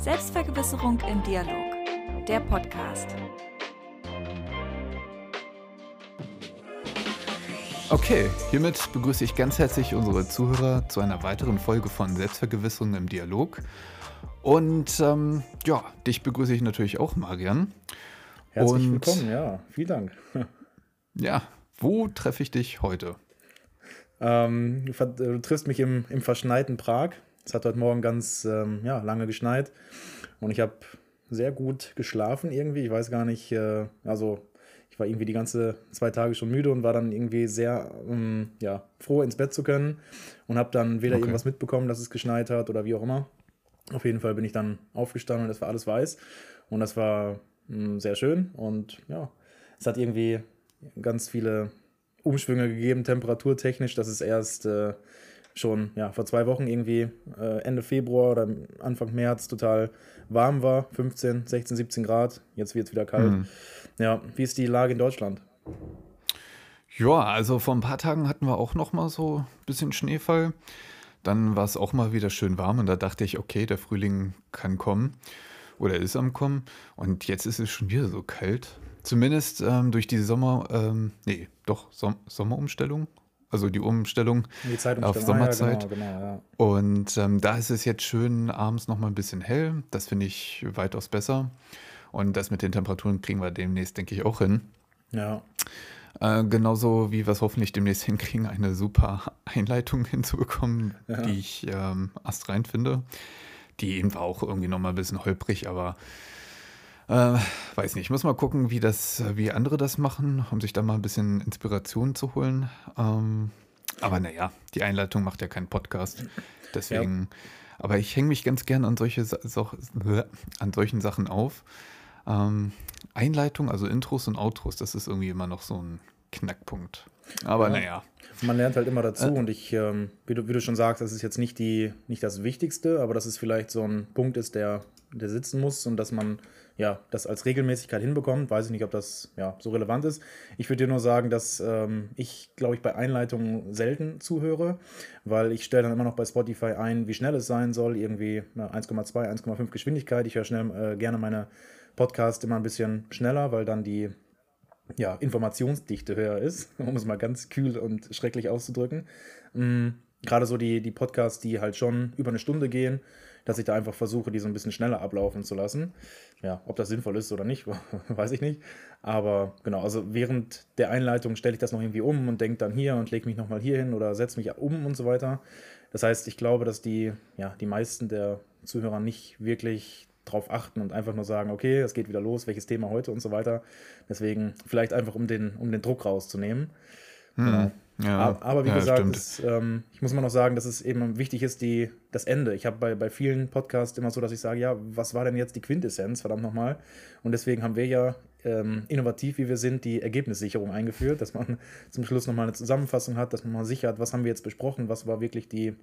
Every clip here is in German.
Selbstvergewisserung im Dialog, der Podcast. Okay, hiermit begrüße ich ganz herzlich unsere Zuhörer zu einer weiteren Folge von Selbstvergewisserung im Dialog. Und ähm, ja, dich begrüße ich natürlich auch, Marian. Herzlich Und, willkommen, ja, vielen Dank. ja, wo treffe ich dich heute? Ähm, du triffst mich im, im verschneiten Prag. Es hat heute Morgen ganz ähm, ja, lange geschneit und ich habe sehr gut geschlafen irgendwie. Ich weiß gar nicht, äh, also ich war irgendwie die ganze zwei Tage schon müde und war dann irgendwie sehr ähm, ja, froh, ins Bett zu können und habe dann weder okay. irgendwas mitbekommen, dass es geschneit hat oder wie auch immer. Auf jeden Fall bin ich dann aufgestanden und es war alles weiß und das war mh, hm, sehr schön und ja, es hat irgendwie ganz viele Umschwünge gegeben, temperaturtechnisch, dass es erst äh, schon ja, vor zwei Wochen irgendwie äh, Ende Februar oder Anfang März total warm war, 15, 16, 17 Grad. Jetzt wird es wieder kalt. Mhm. Ja, wie ist die Lage in Deutschland? Ja, also vor ein paar Tagen hatten wir auch noch mal so ein bisschen Schneefall. Dann war es auch mal wieder schön warm und da dachte ich, okay, der Frühling kann kommen oder ist am kommen. Und jetzt ist es schon wieder so kalt. Zumindest ähm, durch die Sommer, ähm, nee, doch, Som Sommerumstellung. Also die Umstellung die auf Sommerzeit. Ja, genau, genau, ja. Und ähm, da ist es jetzt schön abends noch mal ein bisschen hell. Das finde ich weitaus besser. Und das mit den Temperaturen kriegen wir demnächst, denke ich, auch hin. Ja. Äh, genauso wie wir es hoffentlich demnächst hinkriegen, eine super Einleitung hinzubekommen, ja. die ich ähm, astrein finde. Die eben war auch irgendwie noch mal ein bisschen holprig, aber äh, weiß nicht, ich muss mal gucken, wie das, wie andere das machen, um sich da mal ein bisschen Inspiration zu holen. Ähm, aber naja, die Einleitung macht ja keinen Podcast. Deswegen, ja. aber ich hänge mich ganz gern an solche so, an solchen Sachen auf. Ähm, Einleitung, also Intros und Outros, das ist irgendwie immer noch so ein Knackpunkt. Aber ja. naja. Man lernt halt immer dazu äh, und ich, ähm, wie, du, wie du schon sagst, das ist jetzt nicht, die, nicht das Wichtigste, aber dass es vielleicht so ein Punkt ist, der, der sitzen muss und dass man ja, das als Regelmäßigkeit hinbekommt. Weiß ich nicht, ob das ja, so relevant ist. Ich würde dir nur sagen, dass ähm, ich, glaube ich, bei Einleitungen selten zuhöre, weil ich stelle dann immer noch bei Spotify ein, wie schnell es sein soll. Irgendwie 1,2, 1,5 Geschwindigkeit. Ich höre schnell äh, gerne meine Podcasts immer ein bisschen schneller, weil dann die ja, Informationsdichte höher ist, um es mal ganz kühl und schrecklich auszudrücken. Mhm. Gerade so die, die Podcasts, die halt schon über eine Stunde gehen, dass ich da einfach versuche, die so ein bisschen schneller ablaufen zu lassen. Ja, ob das sinnvoll ist oder nicht, weiß ich nicht. Aber genau, also während der Einleitung stelle ich das noch irgendwie um und denke dann hier und lege mich nochmal hier hin oder setze mich um und so weiter. Das heißt, ich glaube, dass die, ja, die meisten der Zuhörer nicht wirklich drauf achten und einfach nur sagen, okay, es geht wieder los, welches Thema heute und so weiter. Deswegen vielleicht einfach, um den, um den Druck rauszunehmen. Hm. Genau. Ja, aber wie ja, gesagt, es, ähm, ich muss immer noch sagen, dass es eben wichtig ist, die, das Ende. Ich habe bei, bei vielen Podcasts immer so, dass ich sage, ja, was war denn jetzt die Quintessenz, verdammt nochmal. Und deswegen haben wir ja ähm, innovativ, wie wir sind, die Ergebnissicherung eingeführt, dass man zum Schluss nochmal eine Zusammenfassung hat, dass man mal sichert, was haben wir jetzt besprochen, was war wirklich die,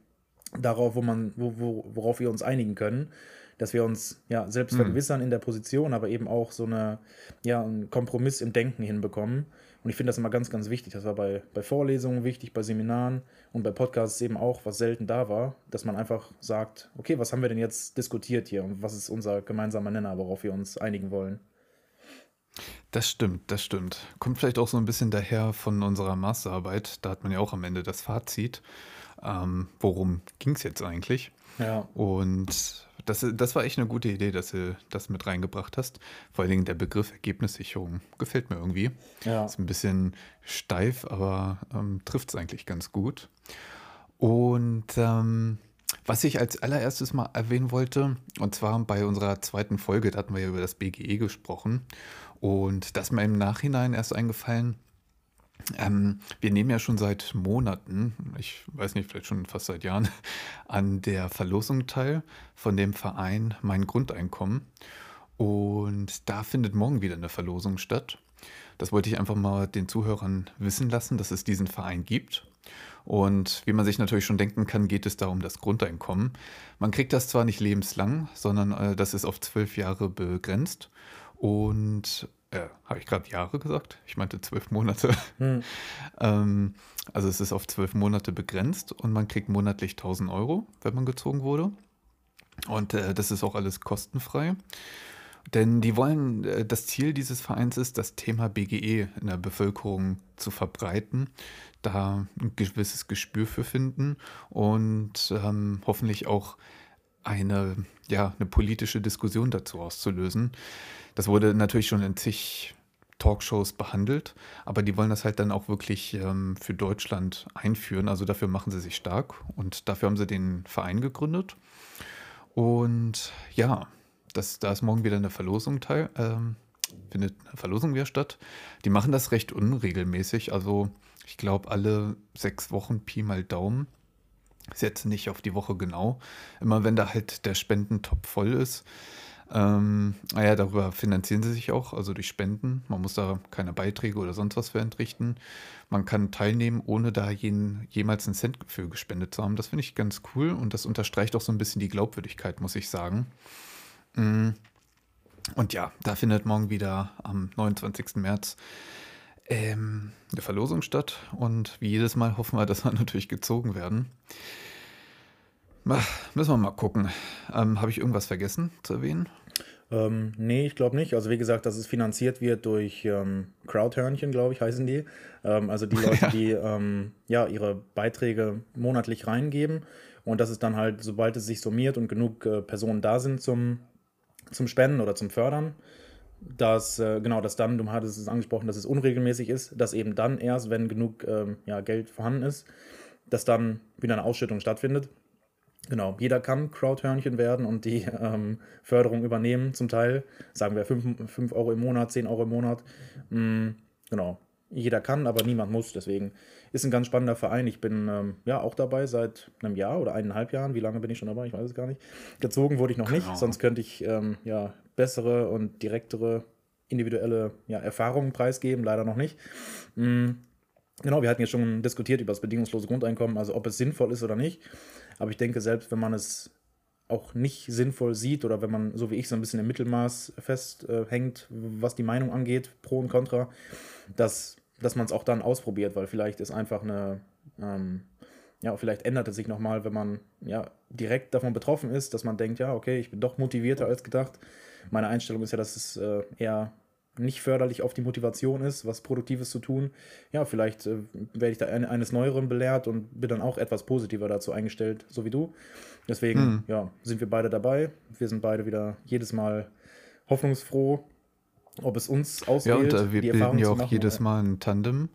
darauf, wo man, wo, wo, worauf wir uns einigen können dass wir uns ja selbst mhm. vergewissern in der Position, aber eben auch so eine, ja, einen Kompromiss im Denken hinbekommen. Und ich finde das immer ganz, ganz wichtig. Das war bei, bei Vorlesungen wichtig, bei Seminaren und bei Podcasts eben auch, was selten da war, dass man einfach sagt, okay, was haben wir denn jetzt diskutiert hier und was ist unser gemeinsamer Nenner, worauf wir uns einigen wollen. Das stimmt, das stimmt. Kommt vielleicht auch so ein bisschen daher von unserer Masterarbeit. Da hat man ja auch am Ende das Fazit. Ähm, worum ging es jetzt eigentlich? Ja. Und das, das war echt eine gute Idee, dass du das mit reingebracht hast. Vor allen Dingen der Begriff Ergebnissicherung gefällt mir irgendwie. Ja. Ist ein bisschen steif, aber ähm, trifft es eigentlich ganz gut. Und ähm, was ich als allererstes mal erwähnen wollte, und zwar bei unserer zweiten Folge, da hatten wir ja über das BGE gesprochen. Und das ist mir im Nachhinein erst eingefallen, ähm, wir nehmen ja schon seit Monaten, ich weiß nicht, vielleicht schon fast seit Jahren, an der Verlosung teil von dem Verein Mein Grundeinkommen. Und da findet morgen wieder eine Verlosung statt. Das wollte ich einfach mal den Zuhörern wissen lassen, dass es diesen Verein gibt. Und wie man sich natürlich schon denken kann, geht es da um das Grundeinkommen. Man kriegt das zwar nicht lebenslang, sondern äh, das ist auf zwölf Jahre begrenzt. Und äh, habe ich gerade Jahre gesagt? Ich meinte zwölf Monate. Hm. ähm, also es ist auf zwölf Monate begrenzt und man kriegt monatlich 1000 Euro, wenn man gezogen wurde. Und äh, das ist auch alles kostenfrei. Denn die wollen, äh, das Ziel dieses Vereins ist, das Thema BGE in der Bevölkerung zu verbreiten, da ein gewisses Gespür für finden und ähm, hoffentlich auch eine, ja, eine politische Diskussion dazu auszulösen. Das wurde natürlich schon in zig Talkshows behandelt, aber die wollen das halt dann auch wirklich ähm, für Deutschland einführen. Also dafür machen sie sich stark und dafür haben sie den Verein gegründet. Und ja, das, da ist morgen wieder eine Verlosung teil, ähm, findet eine Verlosung wieder statt. Die machen das recht unregelmäßig, also ich glaube alle sechs Wochen Pi mal Daumen. Ist jetzt nicht auf die Woche genau. Immer wenn da halt der Spendentopf voll ist. Ähm, naja, darüber finanzieren sie sich auch, also durch Spenden. Man muss da keine Beiträge oder sonst was für entrichten. Man kann teilnehmen, ohne da jeden, jemals einen Cent für gespendet zu haben. Das finde ich ganz cool und das unterstreicht auch so ein bisschen die Glaubwürdigkeit, muss ich sagen. Mm. Und ja, da findet morgen wieder am 29. März ähm, eine Verlosung statt. Und wie jedes Mal hoffen wir, dass wir natürlich gezogen werden. Müssen wir mal gucken. Ähm, Habe ich irgendwas vergessen zu erwähnen? Ähm, nee, ich glaube nicht. Also wie gesagt, dass es finanziert wird durch ähm, Crowdhörnchen, glaube ich, heißen die. Ähm, also die Leute, ja. die ähm, ja ihre Beiträge monatlich reingeben und dass es dann halt, sobald es sich summiert und genug äh, Personen da sind zum zum Spenden oder zum Fördern, dass, äh, genau, dass dann, du hattest es angesprochen, dass es unregelmäßig ist, dass eben dann erst, wenn genug ähm, ja, Geld vorhanden ist, dass dann wieder eine Ausschüttung stattfindet. Genau, jeder kann Crowdhörnchen werden und die ähm, Förderung übernehmen, zum Teil. Sagen wir 5 Euro im Monat, 10 Euro im Monat. Mhm, genau, jeder kann, aber niemand muss. Deswegen ist ein ganz spannender Verein. Ich bin ähm, ja auch dabei seit einem Jahr oder eineinhalb Jahren. Wie lange bin ich schon dabei? Ich weiß es gar nicht. Gezogen wurde ich noch genau. nicht, sonst könnte ich ähm, ja bessere und direktere individuelle ja, Erfahrungen preisgeben. Leider noch nicht. Mhm. Genau, wir hatten jetzt schon diskutiert über das bedingungslose Grundeinkommen, also ob es sinnvoll ist oder nicht. Aber ich denke, selbst wenn man es auch nicht sinnvoll sieht oder wenn man, so wie ich, so ein bisschen im Mittelmaß festhängt, äh, was die Meinung angeht, pro und contra, dass, dass man es auch dann ausprobiert, weil vielleicht ist einfach eine, ähm, ja, vielleicht ändert es sich nochmal, wenn man ja direkt davon betroffen ist, dass man denkt, ja, okay, ich bin doch motivierter als gedacht. Meine Einstellung ist ja, dass es äh, eher nicht förderlich auf die Motivation ist, was Produktives zu tun. Ja, vielleicht äh, werde ich da ein, eines Neueren belehrt und bin dann auch etwas positiver dazu eingestellt, so wie du. Deswegen, mhm. ja, sind wir beide dabei. Wir sind beide wieder jedes Mal hoffnungsfroh, ob es uns auswählt. Ja, und äh, wir bilden ja auch machen, jedes Mal ein Tandem.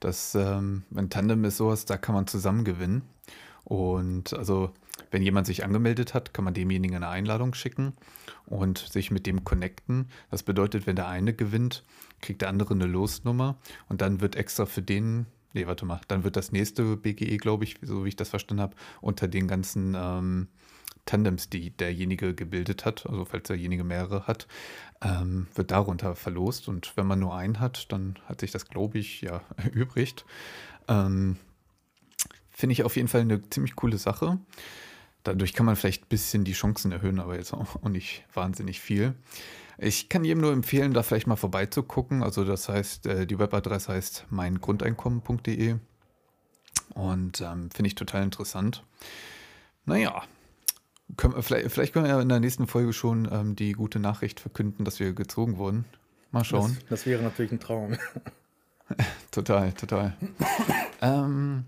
Das, ähm, ein Tandem ist sowas, da kann man zusammen gewinnen. Und also, wenn jemand sich angemeldet hat, kann man demjenigen eine Einladung schicken und sich mit dem connecten. Das bedeutet, wenn der eine gewinnt, kriegt der andere eine Losnummer und dann wird extra für den, nee, warte mal, dann wird das nächste BGE, glaube ich, so wie ich das verstanden habe, unter den ganzen ähm, Tandems, die derjenige gebildet hat, also falls derjenige mehrere hat, ähm, wird darunter verlost. Und wenn man nur einen hat, dann hat sich das, glaube ich, ja erübrigt. Ähm, Finde ich auf jeden Fall eine ziemlich coole Sache. Dadurch kann man vielleicht ein bisschen die Chancen erhöhen, aber jetzt auch nicht wahnsinnig viel. Ich kann jedem nur empfehlen, da vielleicht mal vorbeizugucken. Also das heißt, äh, die Webadresse heißt meingrundeinkommen.de und ähm, finde ich total interessant. Naja, können, vielleicht, vielleicht, können wir ja in der nächsten Folge schon ähm, die gute Nachricht verkünden, dass wir gezogen wurden. Mal schauen. Das, das wäre natürlich ein Traum. total, total. ähm,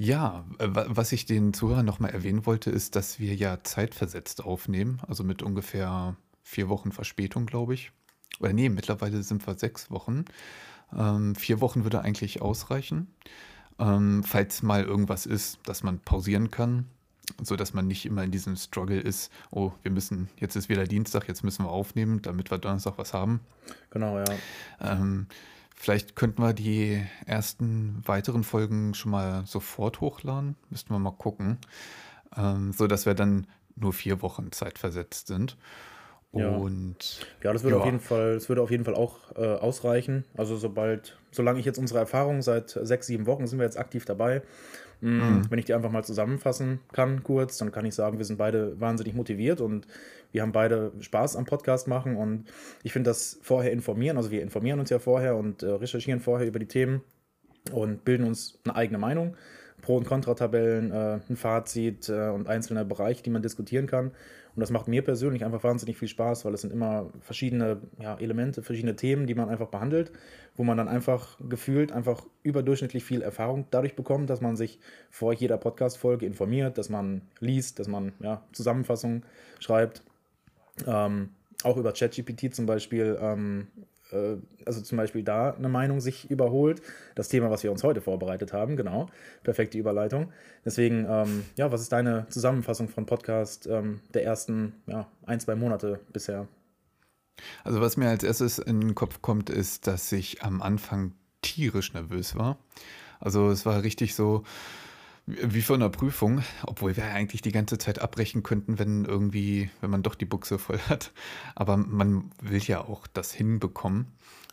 ja, was ich den Zuhörern nochmal erwähnen wollte, ist, dass wir ja zeitversetzt aufnehmen, also mit ungefähr vier Wochen Verspätung, glaube ich. Oder nee, mittlerweile sind wir sechs Wochen. Ähm, vier Wochen würde eigentlich ausreichen, ähm, falls mal irgendwas ist, dass man pausieren kann, so dass man nicht immer in diesem Struggle ist, oh, wir müssen, jetzt ist wieder Dienstag, jetzt müssen wir aufnehmen, damit wir Donnerstag was haben. Genau, ja. Ähm, Vielleicht könnten wir die ersten weiteren Folgen schon mal sofort hochladen. Müssten wir mal gucken. Ähm, so dass wir dann nur vier Wochen Zeit versetzt sind. Und ja, das würde ja. auf jeden Fall, das würde auf jeden Fall auch äh, ausreichen. Also sobald, solange ich jetzt unsere Erfahrung seit sechs, sieben Wochen sind wir jetzt aktiv dabei. Mhm. Wenn ich die einfach mal zusammenfassen kann, kurz, dann kann ich sagen, wir sind beide wahnsinnig motiviert und wir haben beide Spaß am Podcast machen. Und ich finde das vorher informieren, also wir informieren uns ja vorher und äh, recherchieren vorher über die Themen und bilden uns eine eigene Meinung Pro- und Kontratabellen, äh, ein Fazit äh, und einzelne Bereiche, die man diskutieren kann. Und das macht mir persönlich einfach wahnsinnig viel Spaß, weil es sind immer verschiedene ja, Elemente, verschiedene Themen, die man einfach behandelt, wo man dann einfach gefühlt einfach überdurchschnittlich viel Erfahrung dadurch bekommt, dass man sich vor jeder Podcast-Folge informiert, dass man liest, dass man ja, Zusammenfassungen schreibt. Ähm, auch über ChatGPT zum Beispiel ähm, äh, also zum Beispiel da eine Meinung sich überholt. Das Thema, was wir uns heute vorbereitet haben, genau. Perfekte Überleitung. Deswegen, ähm, ja, was ist deine Zusammenfassung von Podcast ähm, der ersten ja, ein, zwei Monate bisher? Also was mir als erstes in den Kopf kommt, ist, dass ich am Anfang tierisch nervös war. Also es war richtig so, wie vor einer Prüfung, obwohl wir eigentlich die ganze Zeit abbrechen könnten, wenn irgendwie, wenn man doch die Buchse voll hat. Aber man will ja auch das hinbekommen.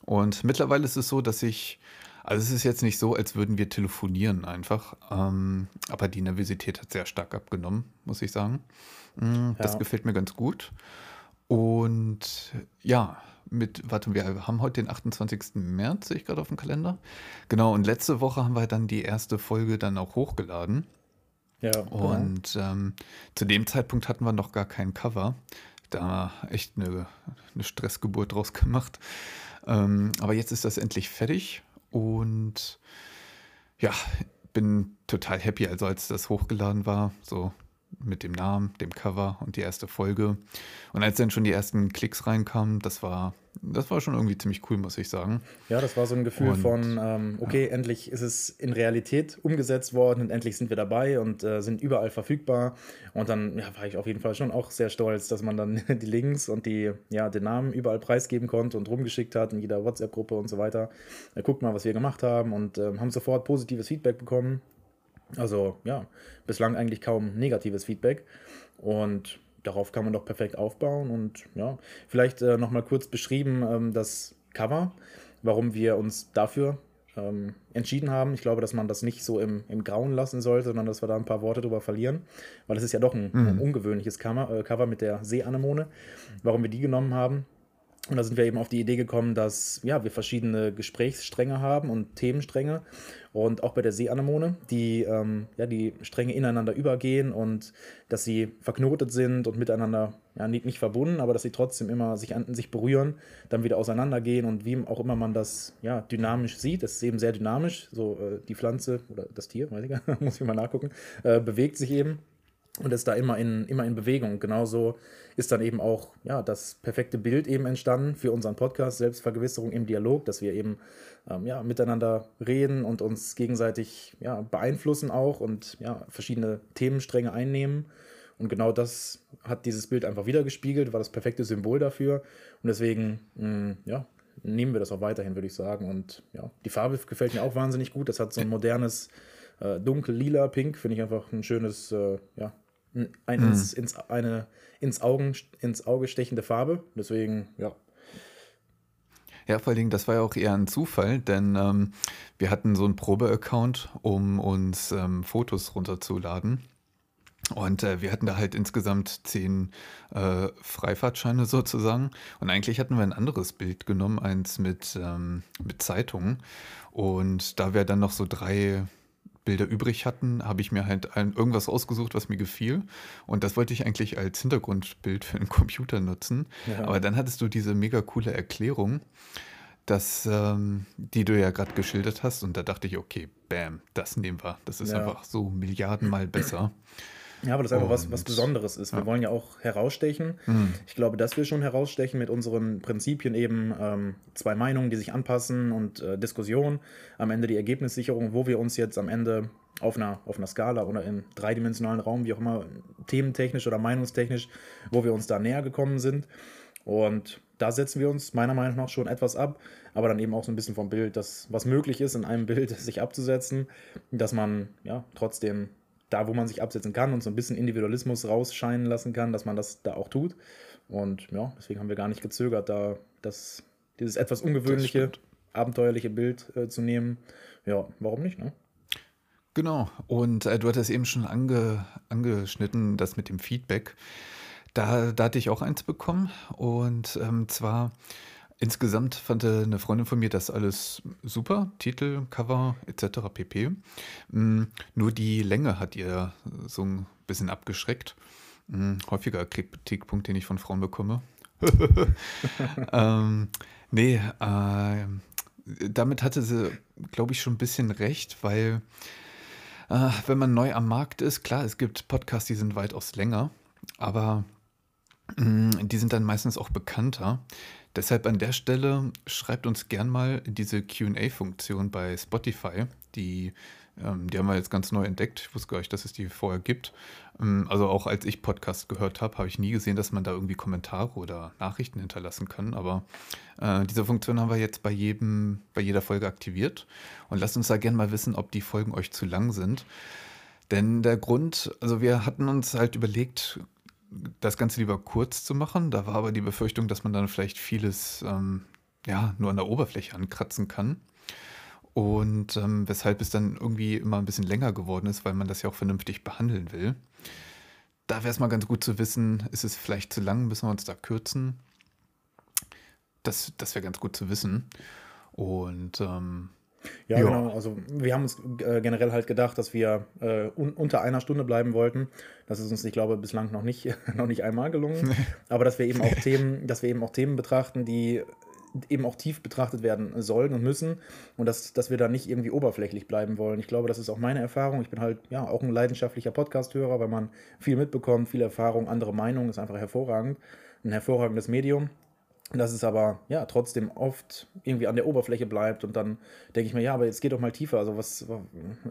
Und mittlerweile ist es so, dass ich, also es ist jetzt nicht so, als würden wir telefonieren einfach. Ähm, aber die Nervosität hat sehr stark abgenommen, muss ich sagen. Mm, das ja. gefällt mir ganz gut. Und ja, mit, warte, wir haben heute den 28. März, sehe ich gerade auf dem Kalender. Genau, und letzte Woche haben wir dann die erste Folge dann auch hochgeladen. Ja. Genau. Und genau. ähm, zu dem Zeitpunkt hatten wir noch gar kein Cover. Da echt eine, eine Stressgeburt draus gemacht. Ähm, aber jetzt ist das endlich fertig und ja, bin total happy, also als das hochgeladen war. So mit dem Namen, dem Cover und die erste Folge. Und als dann schon die ersten Klicks reinkamen, das war, das war schon irgendwie ziemlich cool, muss ich sagen. Ja, das war so ein Gefühl und, von, ähm, okay, ja. endlich ist es in Realität umgesetzt worden und endlich sind wir dabei und äh, sind überall verfügbar. Und dann ja, war ich auf jeden Fall schon auch sehr stolz, dass man dann die Links und die, ja, den Namen überall preisgeben konnte und rumgeschickt hat in jeder WhatsApp-Gruppe und so weiter. Äh, guckt mal, was wir gemacht haben und äh, haben sofort positives Feedback bekommen. Also ja, bislang eigentlich kaum negatives Feedback. Und darauf kann man doch perfekt aufbauen. Und ja, vielleicht äh, nochmal kurz beschrieben ähm, das Cover, warum wir uns dafür ähm, entschieden haben. Ich glaube, dass man das nicht so im, im Grauen lassen sollte, sondern dass wir da ein paar Worte drüber verlieren, weil es ist ja doch ein, mhm. ein ungewöhnliches Cover, äh, Cover mit der Seeanemone. Warum wir die genommen haben, und da sind wir eben auf die Idee gekommen, dass ja, wir verschiedene Gesprächsstränge haben und Themenstränge. Und auch bei der Seeanemone, die, ähm, ja, die Stränge ineinander übergehen und dass sie verknotet sind und miteinander ja, nicht, nicht verbunden, aber dass sie trotzdem immer sich an sich berühren, dann wieder auseinandergehen und wie auch immer man das ja, dynamisch sieht. Das ist eben sehr dynamisch. So äh, die Pflanze oder das Tier, weiß ich gar nicht, muss ich mal nachgucken, äh, bewegt sich eben und ist da immer in, immer in Bewegung. Genauso ist dann eben auch ja, das perfekte Bild eben entstanden für unseren Podcast Selbstvergewisserung im Dialog, dass wir eben ähm, ja, miteinander reden und uns gegenseitig ja, beeinflussen auch und ja, verschiedene Themenstränge einnehmen. Und genau das hat dieses Bild einfach wieder gespiegelt, war das perfekte Symbol dafür. Und deswegen, mh, mm, ja, nehmen wir das auch weiterhin, würde ich sagen. Und ja, die Farbe gefällt mir auch wahnsinnig gut. Das hat so ein modernes äh, dunkel-lila Pink, finde ich einfach ein schönes, äh, ja, ein mhm. ins, ins, eine ins, Augen, ins Auge stechende Farbe. Deswegen, ja. Ja, vor allen Dingen, das war ja auch eher ein Zufall, denn ähm, wir hatten so einen Probe-Account, um uns ähm, Fotos runterzuladen. Und äh, wir hatten da halt insgesamt zehn äh, Freifahrtscheine sozusagen. Und eigentlich hatten wir ein anderes Bild genommen, eins mit, ähm, mit Zeitungen. Und da wir dann noch so drei Bilder übrig hatten, habe ich mir halt ein, irgendwas ausgesucht, was mir gefiel. Und das wollte ich eigentlich als Hintergrundbild für den Computer nutzen. Ja. Aber dann hattest du diese mega coole Erklärung, dass, ähm, die du ja gerade geschildert hast. Und da dachte ich, okay, bam, das nehmen wir. Das ist ja. einfach so Milliardenmal besser. Ja, aber das einfach was, was Besonderes ist. Wir ja. wollen ja auch herausstechen. Mhm. Ich glaube, dass wir schon herausstechen mit unseren Prinzipien eben ähm, zwei Meinungen, die sich anpassen und äh, Diskussion. Am Ende die Ergebnissicherung, wo wir uns jetzt am Ende auf einer, auf einer Skala oder im dreidimensionalen Raum, wie auch immer, thementechnisch oder meinungstechnisch, wo wir uns da näher gekommen sind. Und da setzen wir uns meiner Meinung nach schon etwas ab, aber dann eben auch so ein bisschen vom Bild, dass was möglich ist, in einem Bild sich abzusetzen, dass man ja trotzdem da, wo man sich absetzen kann und so ein bisschen Individualismus rausscheinen lassen kann, dass man das da auch tut. Und ja, deswegen haben wir gar nicht gezögert, da das, dieses etwas ungewöhnliche, abenteuerliche Bild äh, zu nehmen. Ja, warum nicht, ne? Genau. Und äh, du hattest eben schon ange, angeschnitten, das mit dem Feedback. Da, da hatte ich auch eins bekommen. Und ähm, zwar Insgesamt fand eine Freundin von mir das alles super, Titel, Cover etc. pp. Mm, nur die Länge hat ihr so ein bisschen abgeschreckt. Mm, häufiger Kritikpunkt, den ich von Frauen bekomme. ähm, nee, äh, damit hatte sie, glaube ich, schon ein bisschen recht, weil äh, wenn man neu am Markt ist, klar, es gibt Podcasts, die sind weitaus länger, aber mm, die sind dann meistens auch bekannter. Deshalb an der Stelle schreibt uns gern mal diese QA-Funktion bei Spotify. Die, ähm, die haben wir jetzt ganz neu entdeckt. Ich wusste gar nicht, dass es die vorher gibt. Ähm, also auch als ich Podcast gehört habe, habe ich nie gesehen, dass man da irgendwie Kommentare oder Nachrichten hinterlassen kann. Aber äh, diese Funktion haben wir jetzt bei jedem, bei jeder Folge aktiviert. Und lasst uns da gern mal wissen, ob die Folgen euch zu lang sind. Denn der Grund, also wir hatten uns halt überlegt, das Ganze lieber kurz zu machen. Da war aber die Befürchtung, dass man dann vielleicht vieles ähm, ja, nur an der Oberfläche ankratzen kann. Und ähm, weshalb es dann irgendwie immer ein bisschen länger geworden ist, weil man das ja auch vernünftig behandeln will. Da wäre es mal ganz gut zu wissen, ist es vielleicht zu lang, müssen wir uns da kürzen. Das, das wäre ganz gut zu wissen. Und ähm, ja, ja, genau. Also wir haben uns äh, generell halt gedacht, dass wir äh, un unter einer Stunde bleiben wollten. Das ist uns, ich glaube, bislang noch nicht, noch nicht einmal gelungen. Aber dass wir eben auch Themen, dass wir eben auch Themen betrachten, die eben auch tief betrachtet werden sollen und müssen und dass, dass wir da nicht irgendwie oberflächlich bleiben wollen. Ich glaube, das ist auch meine Erfahrung. Ich bin halt ja auch ein leidenschaftlicher Podcast-Hörer, weil man viel mitbekommt, viel Erfahrung, andere Meinungen, ist einfach hervorragend. Ein hervorragendes Medium dass es aber ja trotzdem oft irgendwie an der Oberfläche bleibt und dann denke ich mir, ja, aber jetzt geht doch mal tiefer. Also was,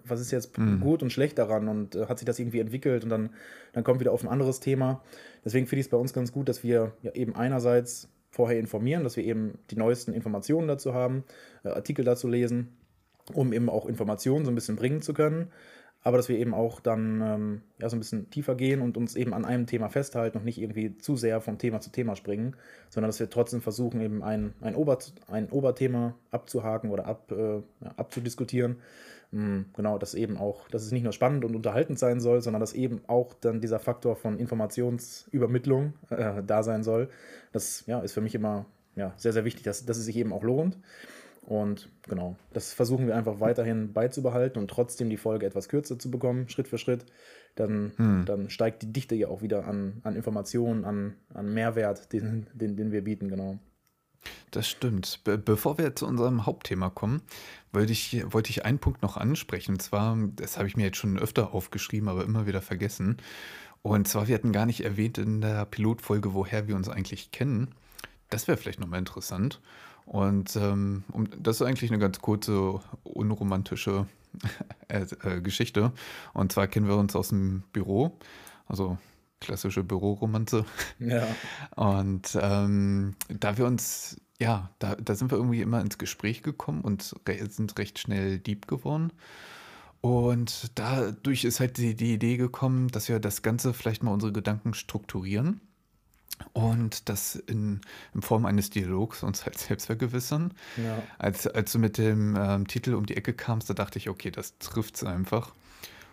was ist jetzt mhm. gut und schlecht daran und äh, hat sich das irgendwie entwickelt und dann, dann kommt wieder auf ein anderes Thema. Deswegen finde ich es bei uns ganz gut, dass wir ja eben einerseits vorher informieren, dass wir eben die neuesten Informationen dazu haben, äh, Artikel dazu lesen, um eben auch Informationen so ein bisschen bringen zu können aber dass wir eben auch dann ähm, ja, so ein bisschen tiefer gehen und uns eben an einem Thema festhalten und nicht irgendwie zu sehr vom Thema zu Thema springen, sondern dass wir trotzdem versuchen, eben ein, ein, Ober, ein Oberthema abzuhaken oder ab, äh, abzudiskutieren. Mhm, genau, dass eben auch, dass es nicht nur spannend und unterhaltend sein soll, sondern dass eben auch dann dieser Faktor von Informationsübermittlung äh, da sein soll. Das ja, ist für mich immer ja, sehr, sehr wichtig, dass, dass es sich eben auch lohnt. Und genau, das versuchen wir einfach weiterhin beizubehalten und trotzdem die Folge etwas kürzer zu bekommen, Schritt für Schritt. Dann, hm. dann steigt die Dichte ja auch wieder an, an Informationen, an, an Mehrwert, den, den, den wir bieten, genau. Das stimmt. Be bevor wir zu unserem Hauptthema kommen, wollte ich, wollte ich einen Punkt noch ansprechen. Und zwar, das habe ich mir jetzt schon öfter aufgeschrieben, aber immer wieder vergessen. Und zwar, wir hatten gar nicht erwähnt in der Pilotfolge, woher wir uns eigentlich kennen. Das wäre vielleicht nochmal interessant. Und ähm, das ist eigentlich eine ganz kurze, unromantische äh, äh, Geschichte. Und zwar kennen wir uns aus dem Büro, also klassische Büroromanze. Ja. Und ähm, da wir uns, ja, da, da sind wir irgendwie immer ins Gespräch gekommen und re sind recht schnell deep geworden. Und dadurch ist halt die, die Idee gekommen, dass wir das Ganze vielleicht mal unsere Gedanken strukturieren und das in, in Form eines Dialogs uns halt selbst vergewissern. Ja. Als, als du mit dem ähm, Titel um die Ecke kamst, da dachte ich, okay, das trifft es einfach.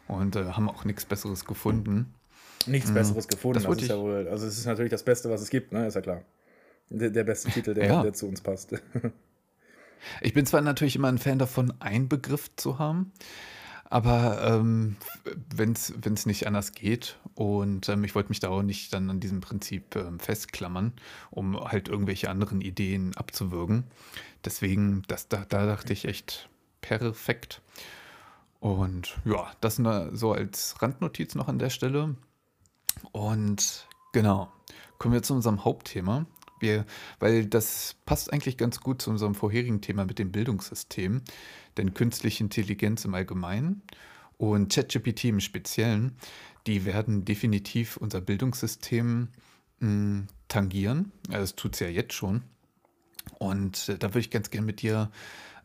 Und äh, haben auch nichts Besseres gefunden. Nichts mhm. Besseres gefunden, das, das ist ja wohl, also es ist natürlich das Beste, was es gibt, ne? ist ja klar. Der, der beste Titel, der, ja. der zu uns passt. ich bin zwar natürlich immer ein Fan davon, einen Begriff zu haben, aber ähm, wenn es nicht anders geht und ähm, ich wollte mich da auch nicht dann an diesem Prinzip ähm, festklammern, um halt irgendwelche anderen Ideen abzuwürgen. Deswegen, das, da, da dachte ich echt perfekt. Und ja, das nur so als Randnotiz noch an der Stelle. Und genau, kommen wir zu unserem Hauptthema. Wir, weil das passt eigentlich ganz gut zu unserem vorherigen Thema mit dem Bildungssystem, denn künstliche Intelligenz im Allgemeinen und ChatGPT im Speziellen, die werden definitiv unser Bildungssystem mh, hm, tangieren. Das tut es ja jetzt schon. Und äh, da würde ich ganz gerne mit dir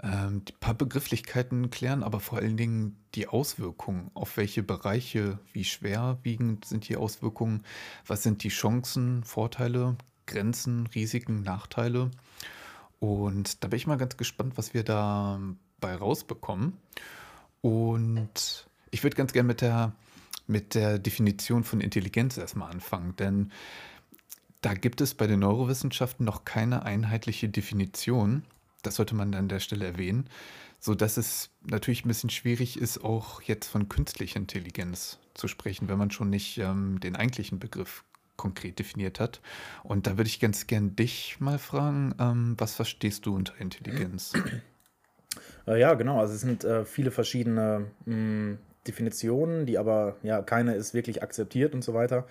ähm, ein paar Begrifflichkeiten klären, aber vor allen Dingen die Auswirkungen. Auf welche Bereiche, wie schwerwiegend sind die Auswirkungen? Was sind die Chancen, Vorteile, Grenzen, Risiken, Nachteile. Und da bin ich mal ganz gespannt, was wir da bei rausbekommen. Und ich würde ganz gerne mit der, mit der Definition von Intelligenz erstmal anfangen, denn da gibt es bei den Neurowissenschaften noch keine einheitliche Definition. Das sollte man an der Stelle erwähnen, sodass es natürlich ein bisschen schwierig ist, auch jetzt von künstlicher Intelligenz zu sprechen, wenn man schon nicht ähm, den eigentlichen Begriff konkret definiert hat. Und da würde ich ganz gern dich mal fragen, ähm, was verstehst du unter Intelligenz? Äh, ja, genau. Also es sind äh, viele verschiedene mh, hm, Definitionen, die aber, ja, keine ist wirklich akzeptiert und so weiter.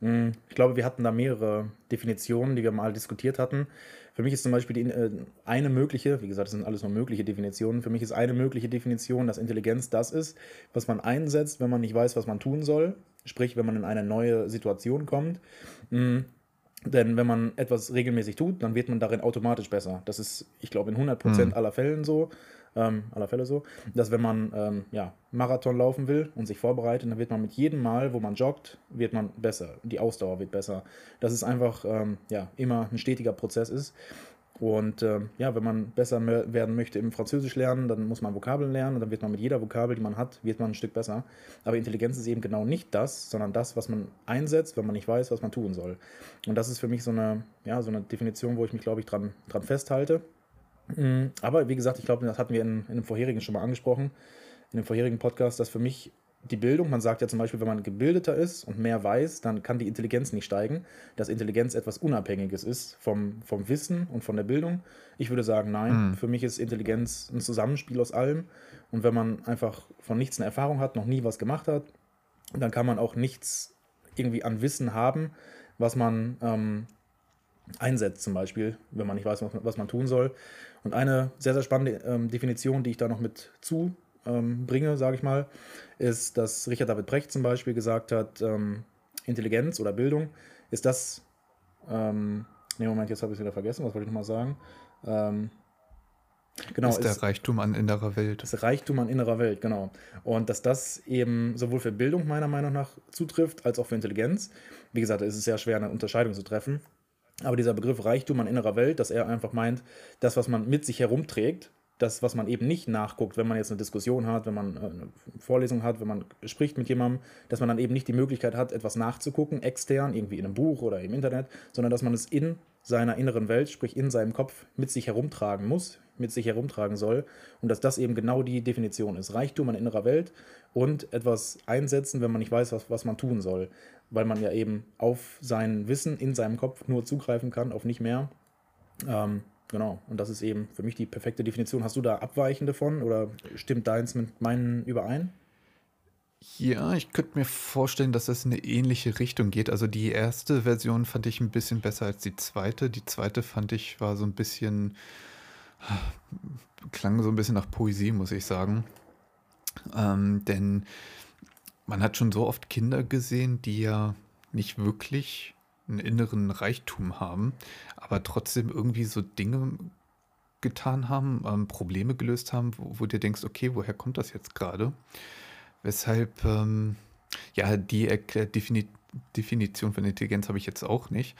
Mh, hm, ich glaube, wir hatten da mehrere Definitionen, die wir mal diskutiert hatten. Für mich ist zum Beispiel die, äh, eine mögliche, wie gesagt, das sind alles nur mögliche Definitionen, für mich ist eine mögliche Definition, dass Intelligenz das ist, was man einsetzt, wenn man nicht weiß, was man tun soll. Sprich, wenn man in eine neue Situation kommt. Mhm. Denn wenn man etwas regelmäßig tut, dann wird man darin automatisch besser. Das ist, ich glaube, in 100% mhm. aller Fällen so. Ähm, aller Fälle so, dass wenn man ähm, ja, Marathon laufen will und sich vorbereitet, dann wird man mit jedem Mal, wo man joggt, wird man besser. Die Ausdauer wird besser. Dass es einfach ähm, ja, immer ein stetiger Prozess ist. Und äh, ja, wenn man besser werden möchte im Französisch lernen, dann muss man Vokabeln lernen und dann wird man mit jeder Vokabel, die man hat, wird man ein Stück besser. Aber Intelligenz ist eben genau nicht das, sondern das, was man einsetzt, wenn man nicht weiß, was man tun soll. Und das ist für mich so eine, ja, so eine Definition, wo ich mich, glaube ich, dran, dran festhalte. Mm, aber wie gesagt, ich glaube, das hatten wir in, in einem vorherigen schon mal angesprochen, in dem vorherigen Podcast, dass für mich die Bildung, man sagt ja zum Beispiel, wenn man gebildeter ist und mehr weiß, dann kann die Intelligenz nicht steigen, dass Intelligenz etwas Unabhängiges ist vom, vom Wissen und von der Bildung. Ich würde sagen, nein, mhm. für mich ist Intelligenz ein Zusammenspiel aus allem. Und wenn man einfach von nichts eine Erfahrung hat, noch nie was gemacht hat, dann kann man auch nichts irgendwie an Wissen haben, was man ähm, einsetzt, zum Beispiel, wenn man nicht weiß, was, was man tun soll. Und eine sehr, sehr spannende ähm, Definition, die ich da noch mit zu ähm, bringe, sage ich mal, ist, dass Richard David Brecht zum Beispiel gesagt hat, ähm, Intelligenz oder Bildung ist das, ähm, nee, Moment, jetzt habe ich es wieder vergessen, was wollte ich nochmal sagen? Ähm, Genau, ist der ist, Reichtum an innerer Welt. Das Reichtum an innerer Welt, genau. Und dass das eben sowohl für Bildung meiner Meinung nach zutrifft, als auch für Intelligenz. Wie gesagt, es ist sehr schwer, eine Unterscheidung zu treffen. Aber dieser Begriff Reichtum an innerer Welt, dass er einfach meint, das, was man mit sich herumträgt, das, was man eben nicht nachguckt, wenn man jetzt eine Diskussion hat, wenn man äh, eine Vorlesung hat, wenn man spricht mit jemandem, dass man dann eben nicht die Möglichkeit hat, etwas nachzugucken, extern, irgendwie in einem Buch oder im Internet, sondern dass man es in seiner inneren Welt, sprich in seinem Kopf, mit sich herumtragen muss, mit sich herumtragen soll. Und dass das eben genau die Definition ist. Reichtum an innerer Welt und etwas einsetzen, wenn man nicht weiß, was, was man tun soll. Weil man ja eben auf sein Wissen in seinem Kopf nur zugreifen kann, auf nicht mehr. Ähm, Genau, und das ist eben für mich die perfekte Definition. Hast du da abweichende von oder stimmt deins mit meinen überein? Ja, ich könnte mir vorstellen, dass das in eine ähnliche Richtung geht. Also die erste Version fand ich ein bisschen besser als die zweite. Die zweite fand ich war so ein bisschen, klang so ein bisschen nach Poesie, muss ich sagen. Ähm, denn man hat schon so oft Kinder gesehen, die ja nicht wirklich einen inneren Reichtum haben, aber trotzdem irgendwie so Dinge getan haben, ähm, Probleme gelöst haben, wo, wo du denkst, okay, woher kommt das jetzt gerade? Weshalb, ähm, ja, die Erklär Defini Definition von Intelligenz habe ich jetzt auch nicht.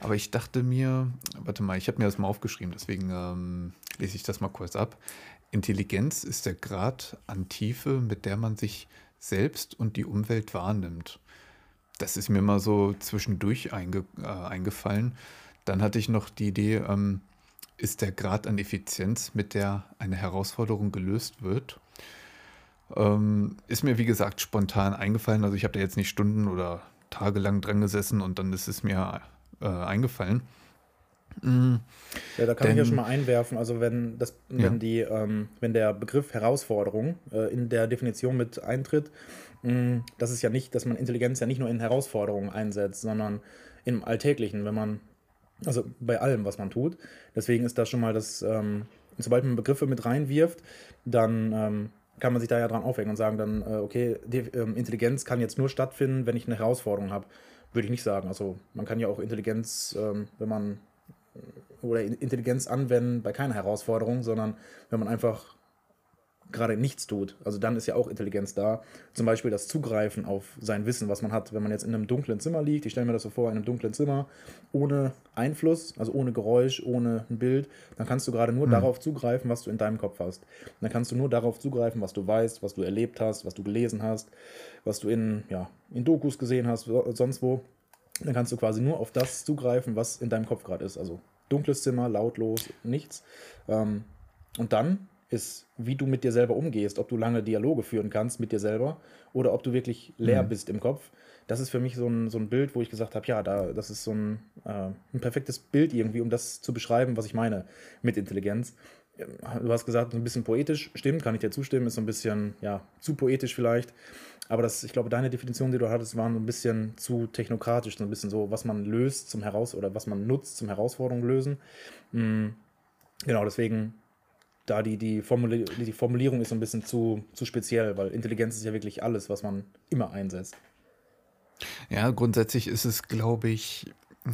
Aber ich dachte mir, warte mal, ich habe mir das mal aufgeschrieben, deswegen ähm, lese ich das mal kurz ab. Intelligenz ist der Grad an Tiefe, mit der man sich selbst und die Umwelt wahrnimmt. Das ist mir mal so zwischendurch einge, äh, eingefallen. Dann hatte ich noch die Idee, ähm, ist der Grad an Effizienz, mit der eine Herausforderung gelöst wird. Ähm, ist mir, wie gesagt, spontan eingefallen. Also ich habe da jetzt nicht Stunden oder tagelang dran gesessen und dann ist es mir äh, eingefallen. Mhm. Ja, da kann Denn, ich ja schon mal einwerfen, also wenn das, wenn ja. die, ähm, wenn der Begriff Herausforderung äh, in der Definition mit eintritt, Mm, das ist ja nicht, dass man Intelligenz ja nicht nur in Herausforderungen einsetzt, sondern im Alltäglichen, wenn man, also bei allem, was man tut. Deswegen ist das schon mal das, ähm, sobald man Begriffe mit reinwirft, dann ähm, kann man sich da ja dran aufhängen und sagen dann, äh, okay, ähm, Intelligenz kann jetzt nur stattfinden, wenn ich eine Herausforderung habe. Würde ich nicht sagen. Also man kann ja auch Intelligenz, ähm, wenn man oder Intelligenz anwenden bei keiner Herausforderung, sondern wenn man einfach gerade nichts tut. Also dann ist ja auch Intelligenz da. Zum Beispiel das Zugreifen auf sein Wissen, was man hat. Wenn man jetzt in einem dunklen Zimmer liegt, ich stelle mir das so vor, in einem dunklen Zimmer, ohne Einfluss, also ohne Geräusch, ohne ein Bild, dann kannst du gerade nur mhm. darauf zugreifen, was du in deinem Kopf hast. Dann kannst du nur darauf zugreifen, was du weißt, was du erlebt hast, was du gelesen hast, was du in, ja, in Dokus gesehen hast, sonst wo. Dann kannst du quasi nur auf das zugreifen, was in deinem Kopf gerade ist. Also dunkles Zimmer, lautlos, nichts. Ähm, und dann ist, wie du mit dir selber umgehst, ob du lange Dialoge führen kannst mit dir selber oder ob du wirklich leer mhm. bist im Kopf. Das ist für mich so ein, so ein Bild, wo ich gesagt habe, ja, da, das ist so ein, äh, ein perfektes Bild irgendwie, um das zu beschreiben, was ich meine mit Intelligenz. Du hast gesagt, so ein bisschen poetisch, stimmt, kann ich dir zustimmen, ist so ein bisschen, ja, zu poetisch vielleicht. Aber das, ich glaube, deine Definition, die du hattest, war ein bisschen zu technokratisch, so ein bisschen so, was man löst zum Heraus- oder was man nutzt zum Herausforderungen lösen. Mhm. Genau, deswegen da die, die, Formuli die Formulierung ist so ein bisschen zu, zu speziell, weil Intelligenz ist ja wirklich alles, was man immer einsetzt. Ja, grundsätzlich ist es, glaube ich,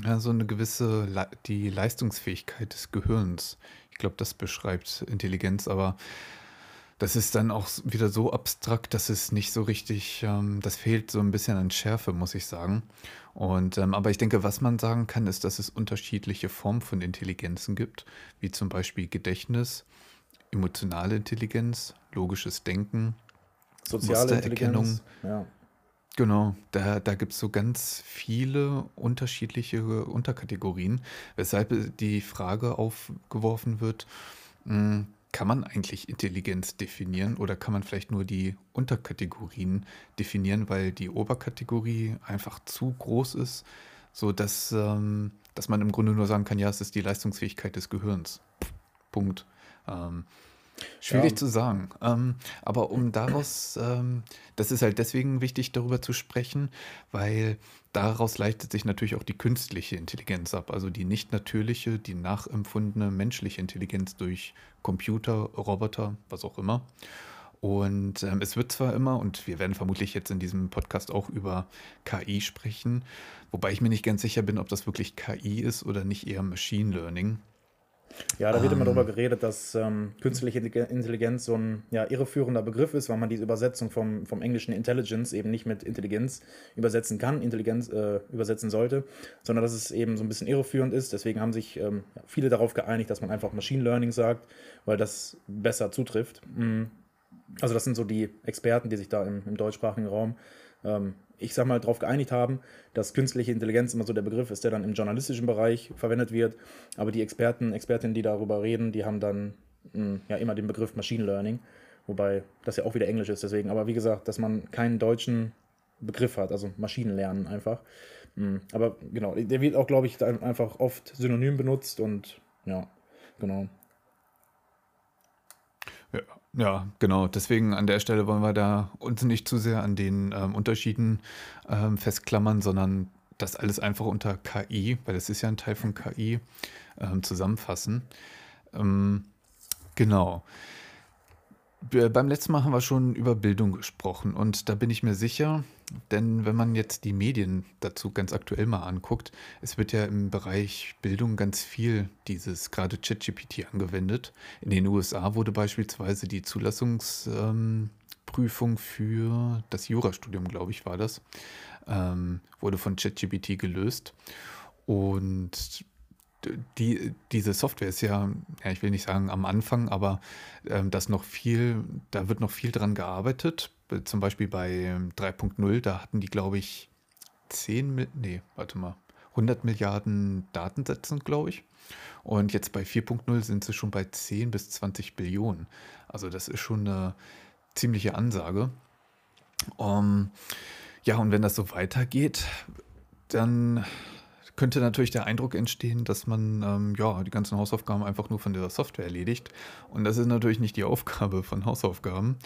ja, so eine gewisse Le die Leistungsfähigkeit des Gehirns. Ich glaube, das beschreibt Intelligenz, aber das ist dann auch wieder so abstrakt, dass es nicht so richtig, ähm, das fehlt so ein bisschen an Schärfe, muss ich sagen. Und ähm, aber ich denke, was man sagen kann, ist, dass es unterschiedliche Formen von Intelligenzen gibt, wie zum Beispiel Gedächtnis, emotionale Intelligenz, logisches Denken, soziale Mustererkennung. Ja. Genau, da, da gibt es so ganz viele unterschiedliche Unterkategorien, weshalb die Frage aufgeworfen wird, hm, kann man eigentlich Intelligenz definieren oder kann man vielleicht nur die Unterkategorien definieren, weil die Oberkategorie einfach zu groß ist, sodass ähm, dass man im Grunde nur sagen kann, ja, es ist die Leistungsfähigkeit des Gehirns. Punkt. Ähm, schwierig ja. zu sagen. Ähm, aber um daraus, ähm, das ist halt deswegen wichtig, darüber zu sprechen, weil daraus leitet sich natürlich auch die künstliche Intelligenz ab, also die nicht natürliche, die nachempfundene menschliche Intelligenz durch Computer, Roboter, was auch immer. Und ähm, es wird zwar immer, und wir werden vermutlich jetzt in diesem Podcast auch über KI sprechen, wobei ich mir nicht ganz sicher bin, ob das wirklich KI ist oder nicht eher Machine Learning. Ja, da wird immer darüber ähm. geredet, dass ähm, künstliche Intelligenz so ein ja, irreführender Begriff ist, weil man diese Übersetzung vom, vom englischen Intelligence eben nicht mit Intelligenz übersetzen kann, Intelligenz äh, übersetzen sollte, sondern dass es eben so ein bisschen irreführend ist. Deswegen haben sich ähm, viele darauf geeinigt, dass man einfach Machine Learning sagt, weil das besser zutrifft. Mhm. Also das sind so die Experten, die sich da im, im deutschsprachigen Raum ähm, ich sag mal, darauf geeinigt haben, dass künstliche Intelligenz immer so der Begriff ist, der dann im journalistischen Bereich verwendet wird. Aber die Experten, Expertinnen, die darüber reden, die haben dann mh, hm, ja immer den Begriff Machine Learning, wobei das ja auch wieder Englisch ist. Deswegen, aber wie gesagt, dass man keinen deutschen Begriff hat, also Maschinenlernen einfach. Mh, hm, aber genau, der wird auch, glaube ich, einfach oft synonym benutzt und ja, genau. Ja, ja, genau. Deswegen an der Stelle wollen wir da uns nicht zu sehr an den ähm, Unterschieden ähm, festklammern, sondern das alles einfach unter KI, weil es ist ja ein Teil von KI, ähm, zusammenfassen. Ähm, genau. Beim letzten Mal haben wir schon über Bildung gesprochen und da bin ich mir sicher, denn wenn man jetzt die Medien dazu ganz aktuell mal anguckt, es wird ja im Bereich Bildung ganz viel dieses gerade ChatGPT angewendet. In den USA wurde beispielsweise die Zulassungsprüfung für das Jurastudium, glaube ich, war das, ähm, wurde von ChatGPT gelöst. Und die, diese Software ist ja, ja, ich will nicht sagen am Anfang, aber ähm, das noch viel, da wird noch viel dran gearbeitet. Zum Beispiel bei 3.0, da hatten die, glaube ich, 10, nee, warte mal, 100 Milliarden Datensätzen, glaube ich. Und jetzt bei 4.0 sind sie schon bei 10 bis 20 Billionen. Also das ist schon eine ziemliche Ansage. Um, ja, und wenn das so weitergeht, dann könnte natürlich der Eindruck entstehen, dass man ähm, ja, die ganzen Hausaufgaben einfach nur von dieser Software erledigt. Und das ist natürlich nicht die Aufgabe von Hausaufgaben,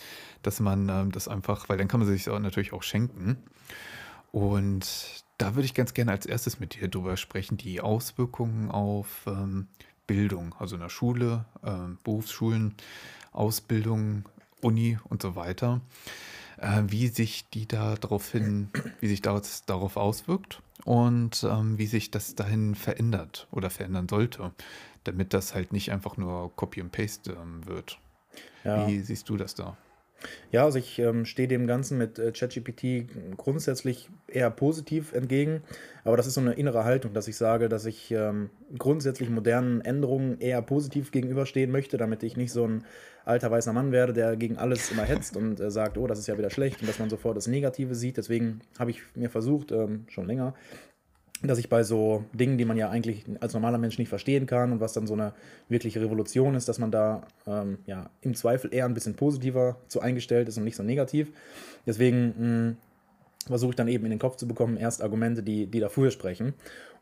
dass man ähm, das einfach, weil dann kann man sich das natürlich auch schenken. Und da würde ich ganz gerne als erstes mit dir drüber sprechen, die Auswirkungen auf ähm, Bildung, also in der Schule, äh, Berufsschulen, Ausbildung, Uni und so weiter äh, wie sich die da darauf hin, wie sich das darauf auswirkt und ähm, wie sich das dahin verändert oder verändern sollte, damit das halt nicht einfach nur Copy and Paste ähm, wird. Ja. Wie siehst du das da? Ja, also ich ähm, stehe dem Ganzen mit äh, ChatGPT grundsätzlich eher positiv entgegen, aber das ist so eine innere Haltung, dass ich sage, dass ich ähm, grundsätzlich modernen Änderungen eher positiv gegenüberstehen möchte, damit ich nicht so ein alter weißer Mann werde, der gegen alles immer hetzt und äh, sagt, oh, das ist ja wieder schlecht und dass man sofort das Negative sieht. Deswegen habe ich mir versucht, ähm, schon länger, dass ich bei so Dingen, die man ja eigentlich als normaler Mensch nicht verstehen kann und was dann so eine wirkliche Revolution ist, dass man da ähm, ja, im Zweifel eher ein bisschen positiver zu eingestellt ist und nicht so negativ. Deswegen versuche ich dann eben in den Kopf zu bekommen, erst Argumente, die, die dafür sprechen.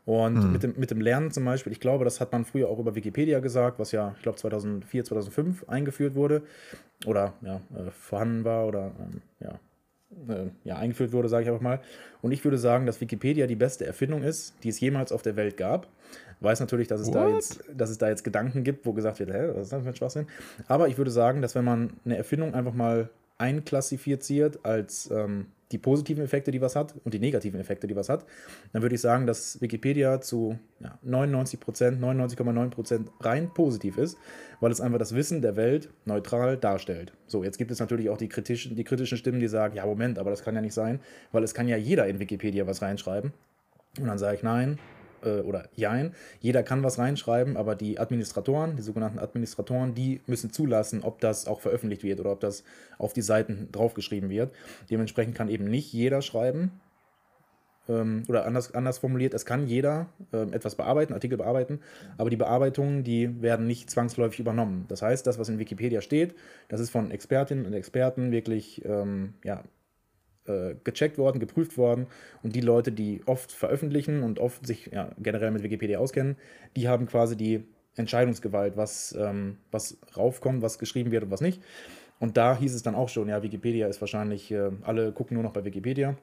Und mhm. mit, dem, mit dem Lernen zum Beispiel, ich glaube, das hat man früher auch über Wikipedia gesagt, was ja, ich glaube, 2004, 2005 eingeführt wurde oder ja, äh, vorhanden war oder ähm, ja, äh, ja, eingeführt wurde, sage ich einfach mal. Und ich würde sagen, dass Wikipedia die beste Erfindung ist, die es jemals auf der Welt gab. Weiß natürlich, dass es, da jetzt, dass es da jetzt Gedanken gibt, wo gesagt wird, hä, was ist das für ein Schwachsinn? Aber ich würde sagen, dass wenn man eine Erfindung einfach mal einklassifiziert als ähm, die positiven Effekte, die was hat, und die negativen Effekte, die was hat, dann würde ich sagen, dass Wikipedia zu ja, 99 Prozent, 99,9 Prozent rein positiv ist, weil es einfach das Wissen der Welt neutral darstellt. So, jetzt gibt es natürlich auch die kritischen, die kritischen Stimmen, die sagen, ja, Moment, aber das kann ja nicht sein, weil es kann ja jeder in Wikipedia was reinschreiben. Und dann sage ich, nein, äh, oder Jein. Jeder kann was reinschreiben, aber die Administratoren, die sogenannten Administratoren, die müssen zulassen, ob das auch veröffentlicht wird oder ob das auf die Seiten draufgeschrieben wird. Dementsprechend kann eben nicht jeder schreiben. Ähm, oder anders, anders formuliert, es kann jeder äh, etwas bearbeiten, Artikel bearbeiten, aber die Bearbeitungen, die werden nicht zwangsläufig übernommen. Das heißt, das, was in Wikipedia steht, das ist von Expertinnen und Experten wirklich ähm, ja, äh, gecheckt worden, geprüft worden. Und die Leute, die oft veröffentlichen und oft sich ja, generell mit Wikipedia auskennen, die haben quasi die Entscheidungsgewalt, was, ähm, was raufkommt, was geschrieben wird und was nicht. Und da hieß es dann auch schon, ja, Wikipedia ist wahrscheinlich, äh, alle gucken nur noch bei Wikipedia.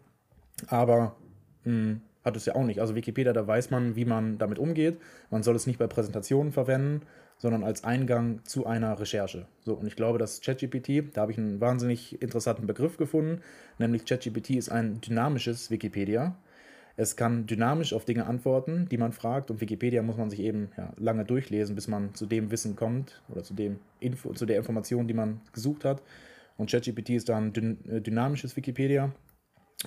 Aber mh, hm, hat es ja auch nicht. Also Wikipedia, da weiß man, wie man damit umgeht. Man soll es nicht bei Präsentationen verwenden, sondern als Eingang zu einer Recherche. So, und ich glaube, dass ChatGPT, da habe ich einen wahnsinnig interessanten Begriff gefunden, nämlich ChatGPT ist ein dynamisches Wikipedia. Es kann dynamisch auf Dinge antworten, die man fragt, und Wikipedia muss man sich eben ja, lange durchlesen, bis man zu dem Wissen kommt oder zu, dem Info, zu der Information, die man gesucht hat. Und ChatGPT ist dann ein äh, dynamisches Wikipedia.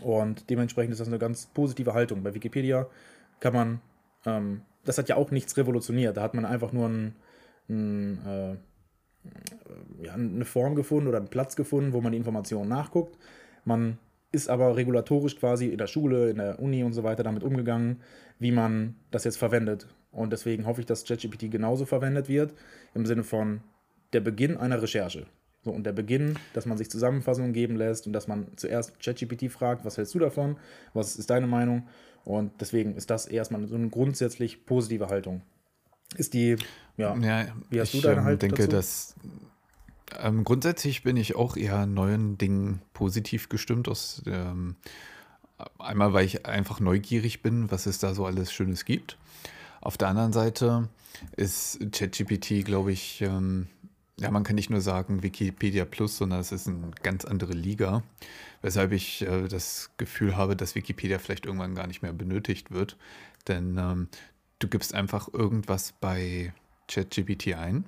Und dementsprechend ist das eine ganz positive Haltung. Bei Wikipedia kann man, ähm, das hat ja auch nichts revolutioniert. Da hat man einfach nur ein, ein, äh, ja, eine Form gefunden oder einen Platz gefunden, wo man die Informationen nachguckt. Man ist aber regulatorisch quasi in der Schule, in der Uni und so weiter damit umgegangen, wie man das jetzt verwendet. Und deswegen hoffe ich, dass ChatGPT genauso verwendet wird, im Sinne von der Beginn einer Recherche. So, und der Beginn, dass man sich Zusammenfassungen geben lässt und dass man zuerst ChatGPT fragt, was hältst du davon, was ist deine Meinung? Und deswegen ist das erstmal so eine grundsätzlich positive Haltung ist die, ja, ja wie hast ich, du deine ähm, Haltung denke, dazu? dass ähm, grundsätzlich bin ich auch eher neuen Dingen positiv gestimmt. Aus, ähm, einmal, weil ich einfach neugierig bin, was es da so alles Schönes gibt. Auf der anderen Seite ist ChatGPT, glaube ich, ähm, ja, man kann nicht nur sagen Wikipedia Plus, sondern es ist eine ganz andere Liga, weshalb ich äh, das Gefühl habe, dass Wikipedia vielleicht irgendwann gar nicht mehr benötigt wird. Denn ähm, du gibst einfach irgendwas bei ChatGPT ein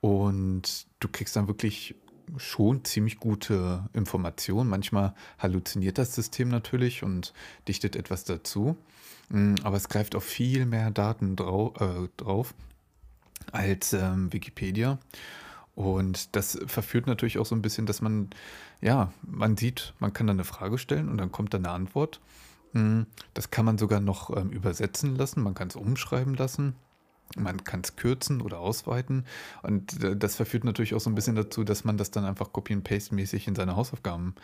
und du kriegst dann wirklich schon ziemlich gute Informationen. Manchmal halluziniert das System natürlich und dichtet etwas dazu, mm, aber es greift auf viel mehr Daten drau äh, drauf als ähm, Wikipedia. Und das verführt natürlich auch so ein bisschen, dass man, ja, man sieht, man kann dann eine Frage stellen und dann kommt dann eine Antwort. Hm, das kann man sogar noch ähm, übersetzen lassen, man kann es umschreiben lassen. Man kann es kürzen oder ausweiten. Und äh, das verführt natürlich auch so ein bisschen dazu, dass man das dann einfach Copy- and Paste-mäßig in seine Hausaufgaben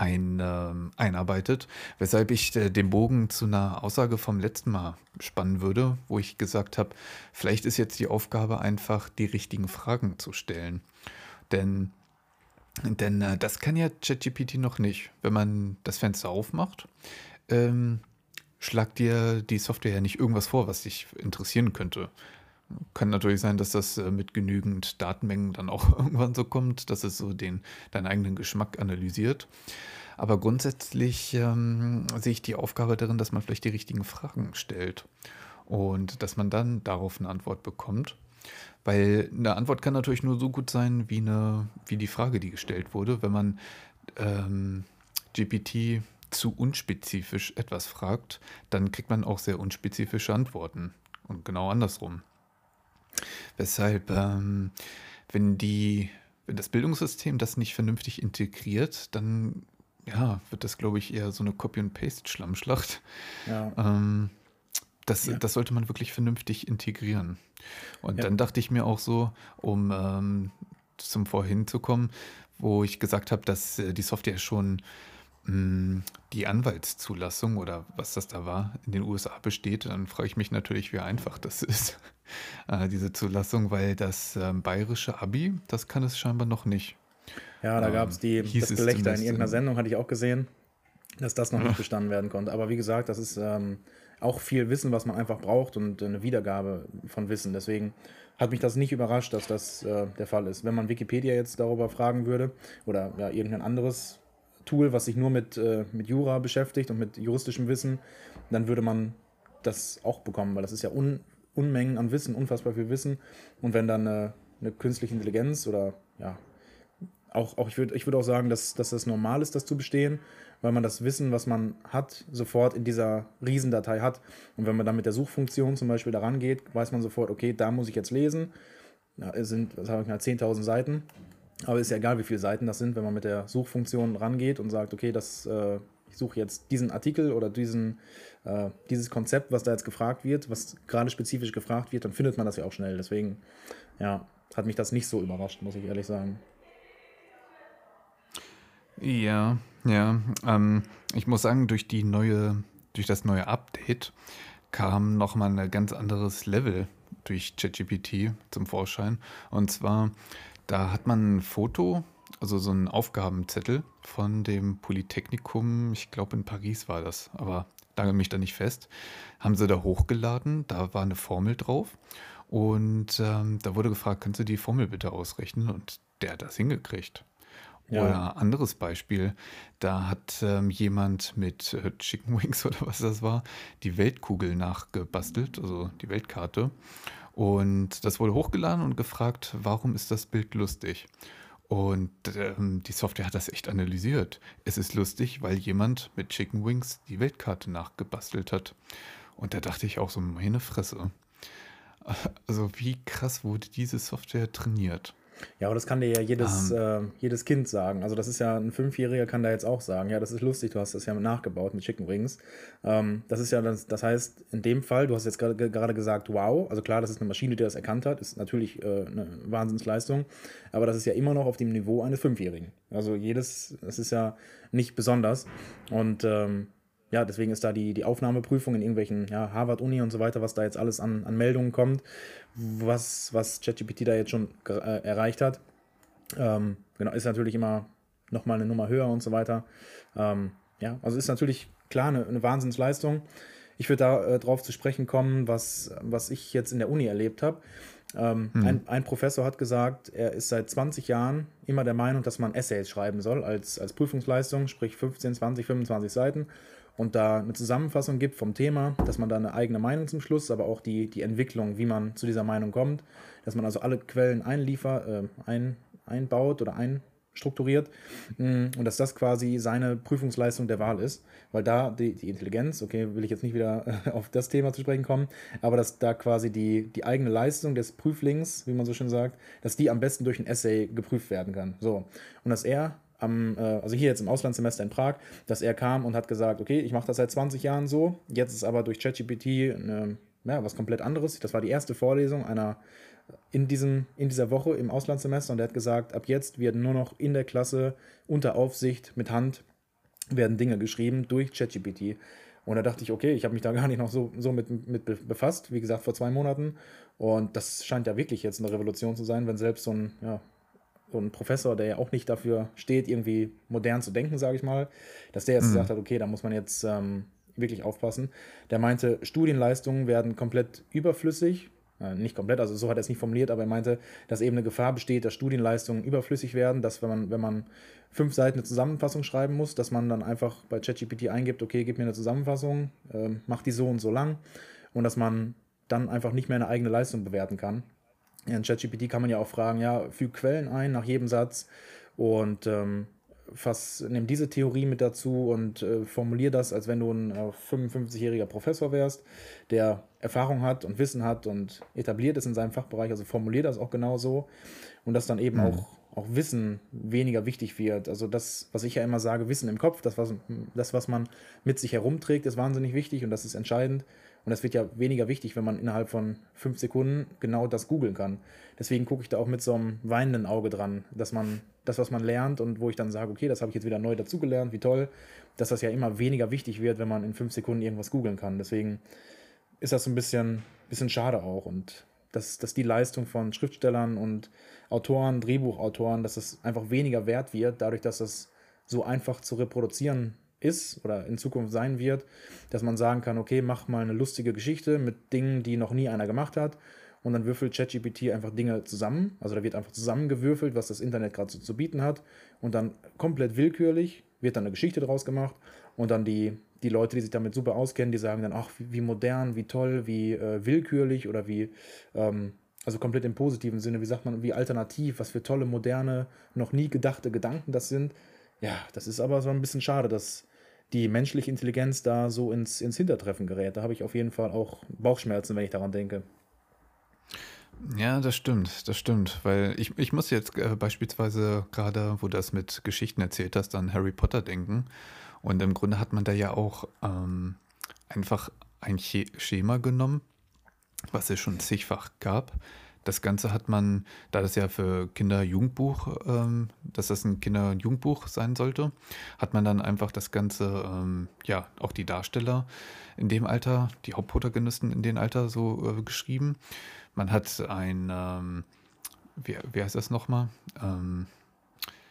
ein, äh, einarbeitet. Weshalb ich äh, den Bogen zu einer Aussage vom letzten Mal spannen würde, wo ich gesagt habe, vielleicht ist jetzt die Aufgabe einfach, die richtigen Fragen zu stellen. Denn, denn äh, das kann ja ChatGPT noch nicht. Wenn man das Fenster aufmacht, ähm, schlagt dir die Software ja nicht irgendwas vor, was dich interessieren könnte. Kann natürlich sein, dass das äh, mit genügend Datenmengen dann auch irgendwann so kommt, dass es so den, deinen eigenen Geschmack analysiert. Aber grundsätzlich ähm, sehe ich die Aufgabe darin, dass man vielleicht die richtigen Fragen stellt und dass man dann darauf eine Antwort bekommt. Weil eine Antwort kann natürlich nur so gut sein, wie, eine, wie die Frage, die gestellt wurde. Wenn man ähm, GPT zu unspezifisch etwas fragt, dann kriegt man auch sehr unspezifische Antworten. Und genau andersrum. Weshalb, ähm, wenn die, wenn das Bildungssystem das nicht vernünftig integriert, dann ja, wird das, glaube ich, eher so eine Copy-and-Paste-Schlammschlacht. Ja. Ähm, das, ja. das sollte man wirklich vernünftig integrieren. Und ja. dann dachte ich mir auch so, um ähm, zum Vorhin zu kommen, wo ich gesagt habe, dass äh, die Software schon die Anwaltszulassung oder was das da war, in den USA besteht, dann frage ich mich natürlich, wie einfach das ist, äh, diese Zulassung, weil das äh, bayerische Abi, das kann es scheinbar noch nicht. Ja, da ähm, gab es die, das Gelächter in irgendeiner Sendung, hatte ich auch gesehen, dass das noch nicht bestanden werden konnte. Aber wie gesagt, das ist ähm, auch viel Wissen, was man einfach braucht und eine Wiedergabe von Wissen. Deswegen hat mich das nicht überrascht, dass das äh, der Fall ist. Wenn man Wikipedia jetzt darüber fragen würde oder ja, irgendein anderes Tool, was sich nur mit, äh, mit Jura beschäftigt und mit juristischem Wissen, dann würde man das auch bekommen, weil das ist ja Un Unmengen an Wissen, unfassbar viel Wissen. Und wenn dann eine, eine künstliche Intelligenz oder ja, auch, auch ich würde ich würd auch sagen, dass, dass das normal ist, das zu bestehen, weil man das Wissen, was man hat, sofort in dieser Riesendatei hat. Und wenn man dann mit der Suchfunktion zum Beispiel daran geht, weiß man sofort, okay, da muss ich jetzt lesen. Ja, es sind, was habe ich mal, 10.000 Seiten. Aber ist ja egal, wie viele Seiten das sind, wenn man mit der Suchfunktion rangeht und sagt, okay, das, äh, ich suche jetzt diesen Artikel oder diesen, äh, dieses Konzept, was da jetzt gefragt wird, was gerade spezifisch gefragt wird, dann findet man das ja auch schnell. Deswegen, ja, hat mich das nicht so überrascht, muss ich ehrlich sagen. Ja, ja. Ähm, ich muss sagen, durch die neue, durch das neue Update kam nochmal ein ganz anderes Level durch ChatGPT zum Vorschein. Und zwar, da hat man ein Foto, also so einen Aufgabenzettel von dem Polytechnikum, ich glaube in Paris war das, aber lange mich da nicht fest, haben sie da hochgeladen, da war eine Formel drauf und ähm, da wurde gefragt, kannst du die Formel bitte ausrechnen? Und der hat das hingekriegt. Ja. Oder anderes Beispiel, da hat ähm, jemand mit äh, Chicken Wings oder was das war, die Weltkugel nachgebastelt, also die Weltkarte. Und das wurde hochgeladen und gefragt, warum ist das Bild lustig? Und ähm, die Software hat das echt analysiert. Es ist lustig, weil jemand mit Chicken Wings die Weltkarte nachgebastelt hat. Und da dachte ich auch so, meine Fresse. Also wie krass wurde diese Software trainiert? Ja, aber das kann dir ja jedes, um. Ähm. äh, jedes Kind sagen. Also das ist ja, ein Fünfjähriger kann da jetzt auch sagen, ja, das ist lustig, du hast das ja nachgebaut mit Chicken Wings. Ähm, das ist ja, das, das heißt, in dem Fall, du hast jetzt gerade gesagt, wow, also klar, das ist eine Maschine, die das erkannt hat, ist natürlich äh, eine Wahnsinnsleistung, aber das ist ja immer noch auf dem Niveau eines Fünfjährigen. Also jedes, das ist ja nicht besonders und ähm, ja, deswegen ist da die, die Aufnahmeprüfung in irgendwelchen, ja, Harvard-Uni und so weiter, was da jetzt alles an, an Meldungen kommt, was, was ChatGPT da jetzt schon äh, erreicht hat. Ähm, genau, ist natürlich immer nochmal eine Nummer höher und so weiter. Ähm, ja, also ist natürlich klar eine, eine Wahnsinnsleistung. Ich würde da äh, drauf zu sprechen kommen, was, was ich jetzt in der Uni erlebt habe. Ähm, mhm. ein, ein, Professor hat gesagt, er ist seit 20 Jahren immer der Meinung, dass man Essays schreiben soll als, als Prüfungsleistung, sprich 15, 20, 25 Seiten und da eine Zusammenfassung gibt vom Thema, dass man da eine eigene Meinung zum Schluss, aber auch die, die Entwicklung, wie man zu dieser Meinung kommt, dass man also alle Quellen einliefert, äh, ein, einbaut oder einstrukturiert mm, und dass das quasi seine Prüfungsleistung der Wahl ist, weil da die, die Intelligenz, okay, will ich jetzt nicht wieder auf das Thema zu sprechen kommen, aber dass da quasi die, die eigene Leistung des Prüflings, wie man so schön sagt, dass die am besten durch ein Essay geprüft werden kann. So. Und dass er am, äh, also hier jetzt im Auslandssemester in Prag, dass er kam und hat gesagt, okay, ich mache das seit 20 Jahren so, jetzt ist aber durch ChatGPT eine, ja, was komplett anderes. Das war die erste Vorlesung einer in, diesem, in dieser Woche im Auslandssemester und er hat gesagt, ab jetzt werden nur noch in der Klasse unter Aufsicht mit Hand werden Dinge geschrieben durch ChatGPT. Und da dachte ich, okay, ich habe mich da gar nicht noch so, so mit, mit befasst, wie gesagt, vor zwei Monaten. Und das scheint ja wirklich jetzt eine Revolution zu sein, wenn selbst so ein ja, so ein Professor, der ja auch nicht dafür steht, irgendwie modern zu denken, sage ich mal, dass der jetzt mhm. gesagt hat, okay, da muss man jetzt ähm, wirklich aufpassen. Der meinte, Studienleistungen werden komplett überflüssig. Äh, nicht komplett, also so hat er es nicht formuliert, aber er meinte, dass eben eine Gefahr besteht, dass Studienleistungen überflüssig werden, dass wenn man, wenn man fünf Seiten eine Zusammenfassung schreiben muss, dass man dann einfach bei ChatGPT eingibt, okay, gib mir eine Zusammenfassung, äh, mach die so und so lang und dass man dann einfach nicht mehr eine eigene Leistung bewerten kann. In ChatGPT kann man ja auch fragen, ja, füg Quellen ein nach jedem Satz und ähm, fass, nimm diese Theorie mit dazu und äh, formulier das, als wenn du ein äh, 55-jähriger Professor wärst, der Erfahrung hat und Wissen hat und etabliert ist in seinem Fachbereich. Also formulier das auch genauso und das dann eben mhm. auch auch Wissen weniger wichtig wird. Also das, was ich ja immer sage, Wissen im Kopf, das was, das, was man mit sich herumträgt, ist wahnsinnig wichtig und das ist entscheidend. Und das wird ja weniger wichtig, wenn man innerhalb von fünf Sekunden genau das googeln kann. Deswegen gucke ich da auch mit so einem weinenden Auge dran, dass man das, was man lernt und wo ich dann sage, okay, das habe ich jetzt wieder neu dazugelernt, wie toll, dass das ja immer weniger wichtig wird, wenn man in fünf Sekunden irgendwas googeln kann. Deswegen ist das so ein bisschen, bisschen schade auch. Und dass, dass die Leistung von Schriftstellern und Autoren, Drehbuchautoren, dass es einfach weniger wert wird, dadurch, dass es so einfach zu reproduzieren ist oder in Zukunft sein wird, dass man sagen kann, okay, mach mal eine lustige Geschichte mit Dingen, die noch nie einer gemacht hat und dann würfelt ChatGPT einfach Dinge zusammen. Also da wird einfach zusammengewürfelt, was das Internet gerade so zu bieten hat und dann komplett willkürlich wird dann eine Geschichte draus gemacht und dann die, die Leute, die sich damit super auskennen, die sagen dann, ach, wie, modern, wie toll, wie äh, willkürlich oder wie, ähm, also komplett im positiven Sinne, wie sagt man, wie alternativ, was für tolle, moderne, noch nie gedachte Gedanken das sind. Ja, das ist aber so ein bisschen schade, dass die menschliche Intelligenz da so ins, ins Hintertreffen gerät. Da habe ich auf jeden Fall auch Bauchschmerzen, wenn ich daran denke. Ja, das stimmt, das stimmt, weil ich, ich muss jetzt äh, beispielsweise gerade, wo du das mit Geschichten erzählt hast, an Harry Potter denken. Und im Grunde hat man da ja auch ähm, einfach ein Schema genommen, was es schon zigfach gab. Das Ganze hat man, da das ja für Kinder-Jugendbuch, ähm, dass das ein Kinder-Jugendbuch sein sollte, hat man dann einfach das Ganze, ähm, ja, auch die Darsteller in dem Alter, die Hauptprotagonisten in dem Alter so äh, geschrieben. Man hat ein, ähm, wie, wie heißt das nochmal? Ähm,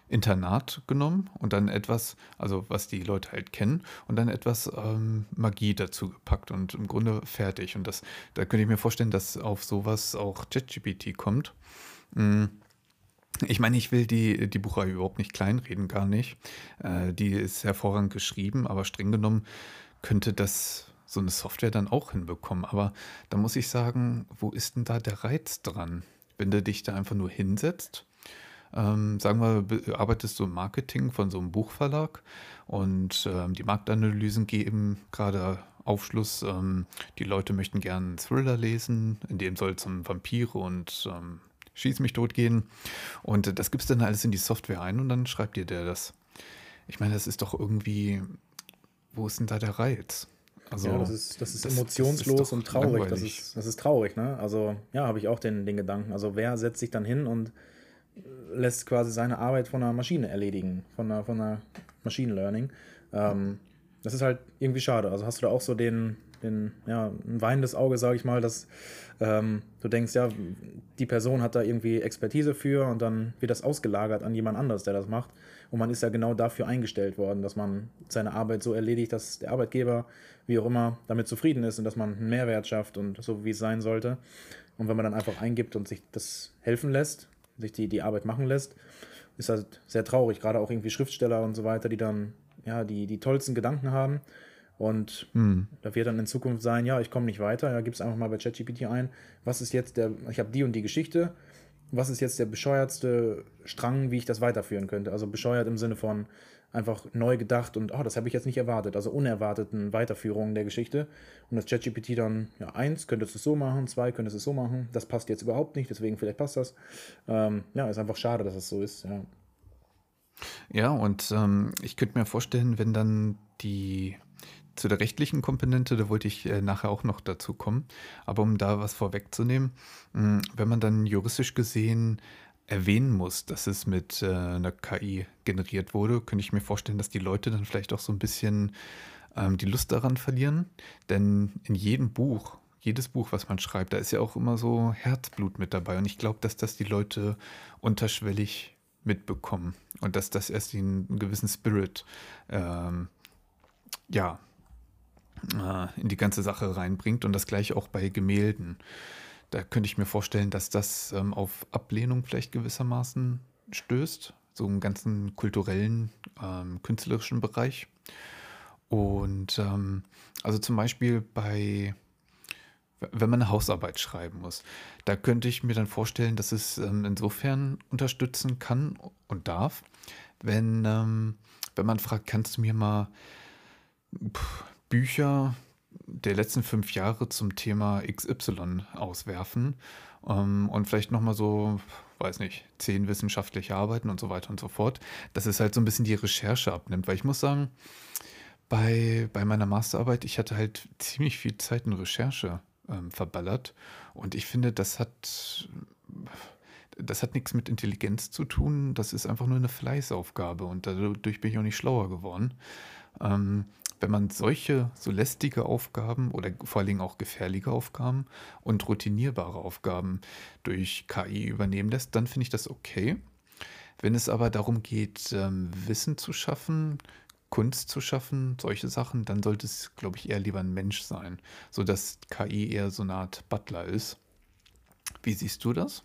Internat genommen und dann etwas, also was die Leute halt kennen, und dann etwas ähm, Magie dazu gepackt und im Grunde fertig. Und das, da könnte ich mir vorstellen, dass auf sowas auch ChatGPT kommt. Mhm. Ich meine, ich will die, die Buchreihe überhaupt nicht kleinreden, gar nicht. Äh, die ist hervorragend geschrieben, aber streng genommen könnte das so eine Software dann auch hinbekommen. Aber da muss ich sagen, wo ist denn da der Reiz dran? Wenn du dich da einfach nur hinsetzt, ähm, sagen wir, arbeitest du im Marketing von so einem Buchverlag und ähm, die Marktanalysen geben gerade Aufschluss, ähm, die Leute möchten gerne einen Thriller lesen, in dem soll es um Vampire und ähm, Schieß mich tot gehen. Und das gibst dann alles in die Software ein und dann schreibt dir der das. Ich meine, das ist doch irgendwie, wo ist denn da der Reiz? Also, ja, das ist, das ist das, emotionslos das ist und traurig. Das ist, das ist traurig, ne? Also, ja, habe ich auch den, den Gedanken. Also, wer setzt sich dann hin und lässt quasi seine Arbeit von einer Maschine erledigen, von einer, von einer Machine Learning? Ähm, das ist halt irgendwie schade. Also, hast du da auch so den, den ja, ein weinendes Auge, sage ich mal, dass ähm, du denkst, ja, die Person hat da irgendwie Expertise für und dann wird das ausgelagert an jemand anderes, der das macht. Und man ist ja genau dafür eingestellt worden, dass man seine Arbeit so erledigt, dass der Arbeitgeber, wie auch immer, damit zufrieden ist und dass man einen Mehrwert schafft und so, wie es sein sollte. Und wenn man dann einfach eingibt und sich das helfen lässt, sich die, die Arbeit machen lässt, ist das sehr traurig. Gerade auch irgendwie Schriftsteller und so weiter, die dann ja die, die tollsten Gedanken haben. Und hm. da wird dann in Zukunft sein, ja, ich komme nicht weiter, ja, gib es einfach mal bei ChatGPT ein. Was ist jetzt der, ich habe die und die Geschichte, was ist jetzt der bescheuertste Strang, wie ich das weiterführen könnte? Also bescheuert im Sinne von einfach neu gedacht und oh, das habe ich jetzt nicht erwartet, also unerwarteten Weiterführungen der Geschichte. Und das ChatGPT dann, ja, eins, könntest du es so machen, zwei, könntest du es so machen, das passt jetzt überhaupt nicht, deswegen vielleicht passt das. Ähm, ja, ist einfach schade, dass es so ist, ja. Ja, und ähm, ich könnte mir vorstellen, wenn dann die zu der rechtlichen Komponente, da wollte ich äh, nachher auch noch dazu kommen. Aber um da was vorwegzunehmen, mh, hm, wenn man dann juristisch gesehen erwähnen muss, dass es mit äh, einer KI generiert wurde, könnte ich mir vorstellen, dass die Leute dann vielleicht auch so ein bisschen ähm, die Lust daran verlieren. Denn in jedem Buch, jedes Buch, was man schreibt, da ist ja auch immer so Herzblut mit dabei. Und ich glaube, dass das die Leute unterschwellig mitbekommen und dass das erst einen gewissen Spirit ähm, ja, äh, in die ganze Sache reinbringt und das gleiche auch bei Gemälden. Da könnte ich mir vorstellen, dass das ähm, auf Ablehnung vielleicht gewissermaßen stößt, so im ganzen kulturellen, ähm, künstlerischen Bereich. Und ähm, also zum Beispiel bei, wenn man eine Hausarbeit schreiben muss, da könnte ich mir dann vorstellen, dass es ähm, insofern unterstützen kann und darf, wenn, ähm, wenn man fragt, kannst du mir mal Bücher der letzten fünf Jahre zum Thema XY auswerfen ähm, und vielleicht nochmal so weiß nicht, zehn wissenschaftliche Arbeiten und so weiter und so fort, dass es halt so ein bisschen die Recherche abnimmt. Weil ich muss sagen, bei, bei meiner Masterarbeit, ich hatte halt ziemlich viel Zeit in Recherche ähm, verballert. Und ich finde, das hat, das hat nichts mit Intelligenz zu tun. Das ist einfach nur eine Fleißaufgabe und dadurch bin ich auch nicht schlauer geworden. Ähm, wenn man solche so lästige Aufgaben oder vor allen Dingen auch gefährliche Aufgaben und routinierbare Aufgaben durch KI übernehmen lässt, dann finde ich das okay. Wenn es aber darum geht, ähm, Wissen zu schaffen, Kunst zu schaffen, solche Sachen, dann sollte es, glaube ich, eher lieber ein Mensch sein, sodass KI eher so eine Art Butler ist. Wie siehst du das?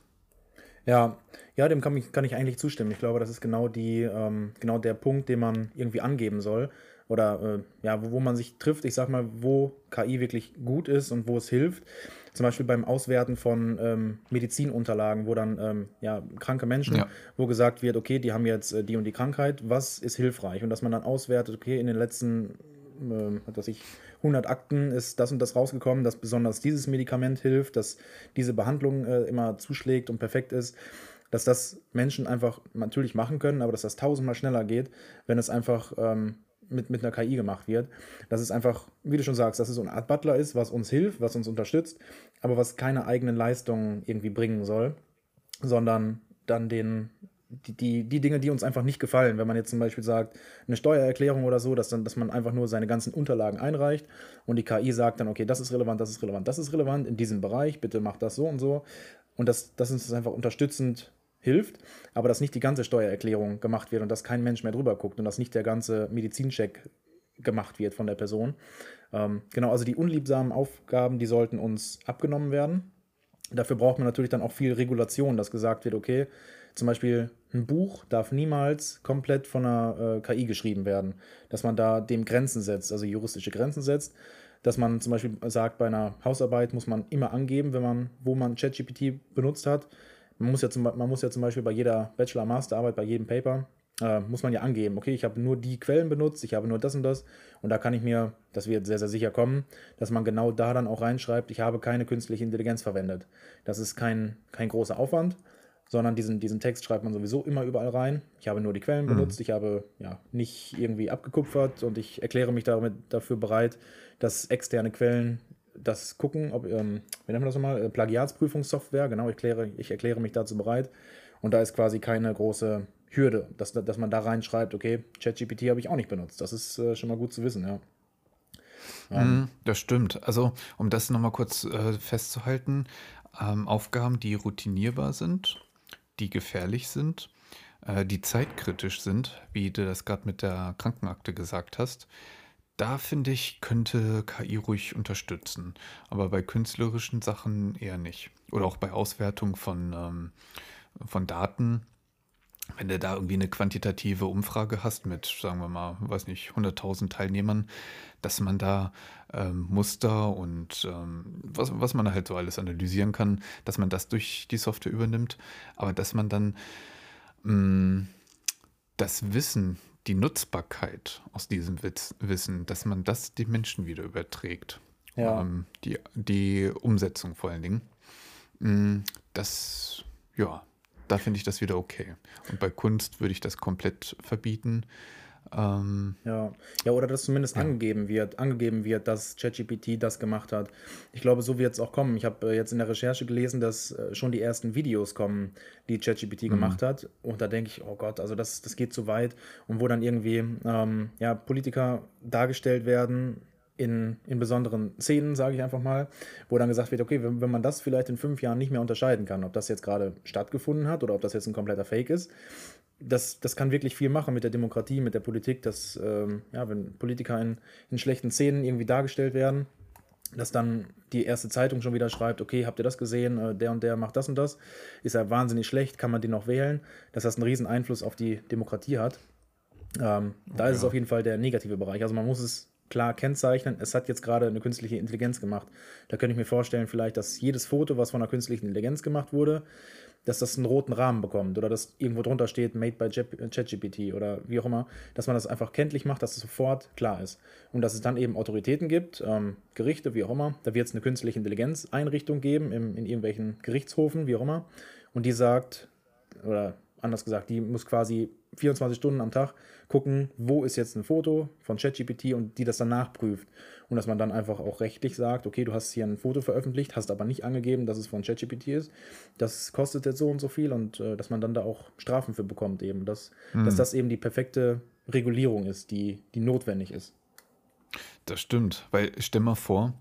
Ja, ja, dem kann ich, kann ich eigentlich zustimmen. Ich glaube, das ist genau die, ähm, genau der Punkt, den man irgendwie angeben soll oder äh, ja, wo, wo man sich trifft, ich sag mal, wo KI wirklich gut ist und wo es hilft. Zum Beispiel beim Auswerten von ähm, Medizinunterlagen, wo dann ähm, ja, kranke Menschen, ja. wo gesagt wird, okay, die haben jetzt äh, die und die Krankheit, was ist hilfreich? Und dass man dann auswertet, okay, in den letzten, äh, was ich, 100 Akten ist das und das rausgekommen, dass besonders dieses Medikament hilft, dass diese Behandlung äh, immer zuschlägt und perfekt ist dass das Menschen einfach natürlich machen können, aber dass das tausendmal schneller geht, wenn es einfach ähm, mit, mit einer KI gemacht wird. Das ist einfach, wie du schon sagst, dass es so eine Art Butler ist, was uns hilft, was uns unterstützt, aber was keine eigenen Leistungen irgendwie bringen soll, sondern dann den, die, die, die Dinge, die uns einfach nicht gefallen. Wenn man jetzt zum Beispiel sagt, eine Steuererklärung oder so, dass, dann, dass man einfach nur seine ganzen Unterlagen einreicht und die KI sagt dann, okay, das ist relevant, das ist relevant, das ist relevant in diesem Bereich, bitte mach das so und so. Und das, das uns einfach unterstützend hilft, aber dass nicht die ganze Steuererklärung gemacht wird und dass kein Mensch mehr drüber guckt und dass nicht der ganze Medizincheck gemacht wird von der Person. Ähm, genau, also die unliebsamen Aufgaben, die sollten uns abgenommen werden. Dafür braucht man natürlich dann auch viel Regulation, dass gesagt wird, okay, zum Beispiel ein Buch darf niemals komplett von einer äh, KI geschrieben werden, dass man da dem Grenzen setzt, also juristische Grenzen setzt, dass man zum Beispiel sagt, bei einer Hausarbeit muss man immer angeben, wenn man, wo man ChatGPT benutzt hat, man muss ja zum, man muss ja zum Beispiel bei jeder Bachelor-Masterarbeit, bei jedem Paper, äh, muss man ja angeben, okay, ich habe nur die Quellen benutzt, ich habe nur das und das. Und da kann ich mir, das wird sehr, sehr sicher kommen, dass man genau da dann auch reinschreibt, ich habe keine künstliche Intelligenz verwendet. Das ist kein, kein großer Aufwand, sondern diesen, diesen Text schreibt man sowieso immer überall rein. Ich habe nur die Quellen mhm. benutzt, ich habe ja nicht irgendwie abgekupfert und ich erkläre mich damit dafür bereit, dass externe Quellen das gucken, ob, ähm, wie nennt man das nochmal? Äh, Plagiatsprüfungssoftware, genau, ich erkläre, ich erkläre mich dazu bereit. Und da ist quasi keine große Hürde, dass, dass man da reinschreibt, okay, ChatGPT habe ich auch nicht benutzt. Das ist äh, schon mal gut zu wissen, ja. Ähm, das stimmt. Also, um das nochmal kurz äh, festzuhalten, ähm, Aufgaben, die routinierbar sind, die gefährlich sind, äh, die zeitkritisch sind, wie du das gerade mit der Krankenakte gesagt hast, da finde ich, könnte KI ruhig unterstützen, aber bei künstlerischen Sachen eher nicht. Oder auch bei Auswertung von, ähm, von Daten. Wenn du da irgendwie eine quantitative Umfrage hast mit, sagen wir mal, weiß nicht, 100.000 Teilnehmern, dass man da ähm, Muster und ähm, was, was man halt so alles analysieren kann, dass man das durch die Software übernimmt, aber dass man dann mh, mm, das Wissen die Nutzbarkeit aus diesem Witz, Wissen, dass man das den Menschen wieder überträgt. Ja. Ähm, die, die Umsetzung vor allen Dingen. Mm, das, ja, da finde ich das wieder okay. Und bei Kunst würde ich das komplett verbieten. Ähm, ja. ja, oder dass zumindest ja. angegeben wird, angegeben wird, dass ChatGPT das gemacht hat. Ich glaube, so wird es auch kommen. Ich habe äh, jetzt in der Recherche gelesen, dass äh, schon die ersten Videos kommen, die ChatGPT mhm. gemacht hat. Und da denke ich, oh Gott, also das, das geht zu weit. Und wo dann irgendwie ähm, ja, Politiker dargestellt werden, in, in besonderen Szenen, sage ich einfach mal, wo dann gesagt wird, okay, wenn, wenn man das vielleicht in fünf Jahren nicht mehr unterscheiden kann, ob das jetzt gerade stattgefunden hat oder ob das jetzt ein kompletter Fake ist, das, das kann wirklich viel machen mit der Demokratie, mit der Politik, dass, ähm, ja, wenn Politiker in, in schlechten Szenen irgendwie dargestellt werden, dass dann die erste Zeitung schon wieder schreibt, okay, habt ihr das gesehen, äh, der und der macht das und das, ist ja wahnsinnig schlecht, kann man den noch wählen, dass das einen riesen Einfluss auf die Demokratie hat. Ähm, da ist es auf jeden Fall der negative Bereich. Also man muss es klar kennzeichnen, es hat jetzt gerade eine künstliche Intelligenz gemacht. Da könnte ich mir vorstellen, vielleicht, dass jedes Foto, was von einer künstlichen Intelligenz gemacht wurde, dass das einen roten Rahmen bekommt oder dass irgendwo drunter steht, made by ChatGPT oder wie auch immer, dass man das einfach kenntlich macht, dass es sofort klar ist. Und dass es dann eben Autoritäten gibt, ähm, Gerichte, wie auch immer, da wird es eine künstliche Intelligenz-Einrichtung geben, im, in irgendwelchen Gerichtshofen, wie auch immer, und die sagt, oder anders gesagt, die muss quasi 24 Stunden am Tag gucken, wo ist jetzt ein Foto von ChatGPT und die das dann nachprüft. Und dass man dann einfach auch rechtlich sagt, okay, du hast hier ein Foto veröffentlicht, hast aber nicht angegeben, dass es von ChatGPT ist. Das kostet jetzt so und so viel und äh, dass man dann da auch Strafen für bekommt eben. Dass, mhm. dass das eben die perfekte Regulierung ist, die, die notwendig ist. Das stimmt, weil stell mal vor,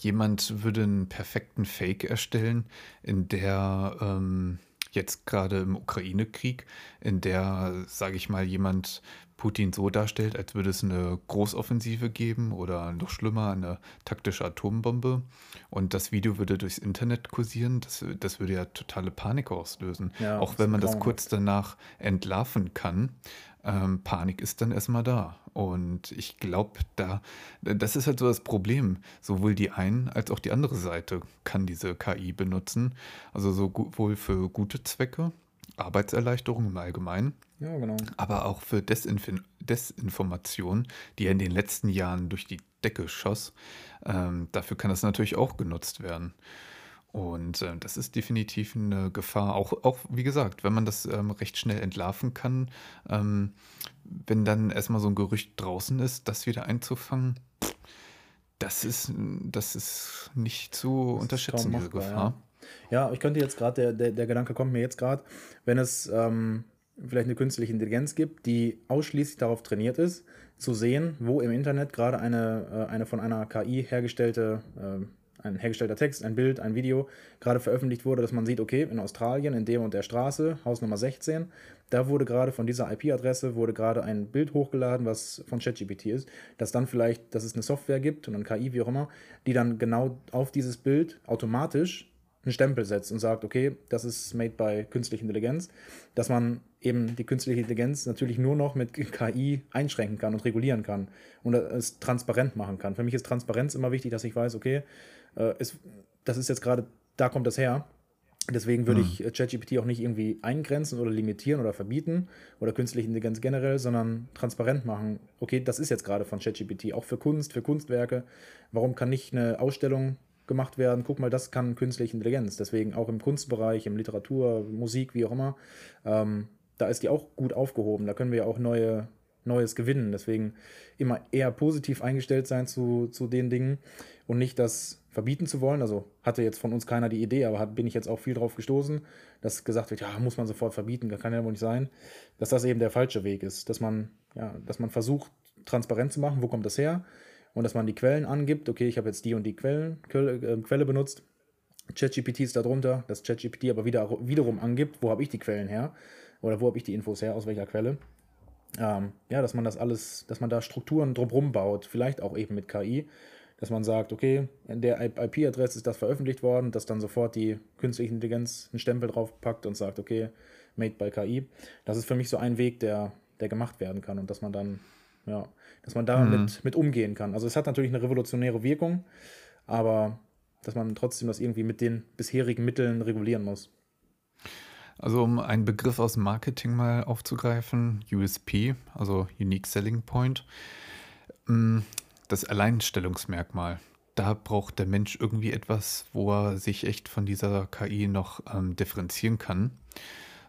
jemand würde einen perfekten Fake erstellen, in der ähm, jetzt gerade im Ukraine-Krieg, in der, sage ich mal, jemand Putin so darstellt, als würde es eine Großoffensive geben oder noch schlimmer, eine taktische Atombombe. Und das Video würde durchs Internet kursieren. Das, das würde ja totale Panik auslösen. Ja, Auch wenn man das kurz danach entlarven kann. Ähm, Panik ist dann erstmal da. Und ich glaube, da, das ist halt so das Problem. Sowohl die eine als auch die andere Seite kann diese KI benutzen. Also sowohl für gute Zwecke, Arbeitserleichterung im Allgemeinen. Ja, genau. Aber auch für Desinf Desinformation, die ja in den letzten Jahren durch die Decke schoss. Ähm, dafür kann das natürlich auch genutzt werden. Und äh, das ist definitiv eine Gefahr. Auch, auch wie gesagt, wenn man das ähm, recht schnell entlarven kann, ähm, wenn dann erstmal so ein Gerücht draußen ist, das wieder einzufangen, das ist, das ist nicht zu das unterschätzen, diese Gefahr. Ja. ja. ich könnte jetzt gerade, der, der, der Gedanke kommt mir jetzt gerade, wenn es ähm, vielleicht eine künstliche Intelligenz gibt, die ausschließlich darauf trainiert ist, zu sehen, wo im Internet gerade eine, äh, eine von einer KI hergestellte äh, ein hergestellter Text, ein Bild, ein Video gerade veröffentlicht wurde, dass man sieht, okay, in Australien, in der und der Straße, Haus Nummer 16, da wurde gerade von dieser IP-Adresse wurde gerade ein Bild hochgeladen, was von ChatGPT ist, dass dann vielleicht, dass es eine Software gibt und ein KI, wie auch immer, die dann genau auf dieses Bild automatisch einen Stempel setzt und sagt, okay, das ist made by künstliche Intelligenz, dass man eben die künstliche Intelligenz natürlich nur noch mit KI einschränken kann und regulieren kann und es transparent machen kann. Für mich ist Transparenz immer wichtig, dass ich weiß, okay, äh, ist, das ist jetzt gerade, da kommt das her. Deswegen würde hm. ich ChatGPT auch nicht irgendwie eingrenzen oder limitieren oder verbieten oder künstliche Intelligenz generell, sondern transparent machen. Okay, das ist jetzt gerade von ChatGPT, auch für Kunst, für Kunstwerke. Warum kann nicht eine Ausstellung gemacht werden? Guck mal, das kann künstliche Intelligenz. Deswegen auch im Kunstbereich, im Literatur, Musik, wie auch immer. Ähm, da ist die auch gut aufgehoben. Da können wir ja auch neue, Neues gewinnen. Deswegen immer eher positiv eingestellt sein zu, zu den Dingen und nicht das verbieten zu wollen. Also hatte jetzt von uns keiner die Idee, aber hat, bin ich jetzt auch viel drauf gestoßen, dass gesagt wird, ja, muss man sofort verbieten, kann ja wohl nicht sein, dass das eben der falsche Weg ist, dass man, ja, dass man versucht, transparent zu machen, wo kommt das her und dass man die Quellen angibt, okay, ich habe jetzt die und die Quellen, Quelle, äh, Quelle benutzt, ChatGPT ist darunter, dass ChatGPT aber wieder, wiederum angibt, wo habe ich die Quellen her oder wo habe ich die Infos her, aus welcher Quelle. Ähm, ja, dass man das alles, dass man da Strukturen drumherum baut, vielleicht auch eben mit KI, dass man sagt, okay, in der IP-Adresse ist das veröffentlicht worden, dass dann sofort die künstliche Intelligenz einen Stempel drauf packt und sagt, okay, made by KI. Das ist für mich so ein Weg, der, der gemacht werden kann und dass man dann, ja, dass man damit mhm. mit umgehen kann. Also es hat natürlich eine revolutionäre Wirkung, aber dass man trotzdem das irgendwie mit den bisherigen Mitteln regulieren muss. Also um einen Begriff aus Marketing mal aufzugreifen, USP, also Unique Selling Point. Mm, das Alleinstellungsmerkmal. Da braucht der Mensch irgendwie etwas, wo er sich echt von dieser KI noch ähm, differenzieren kann,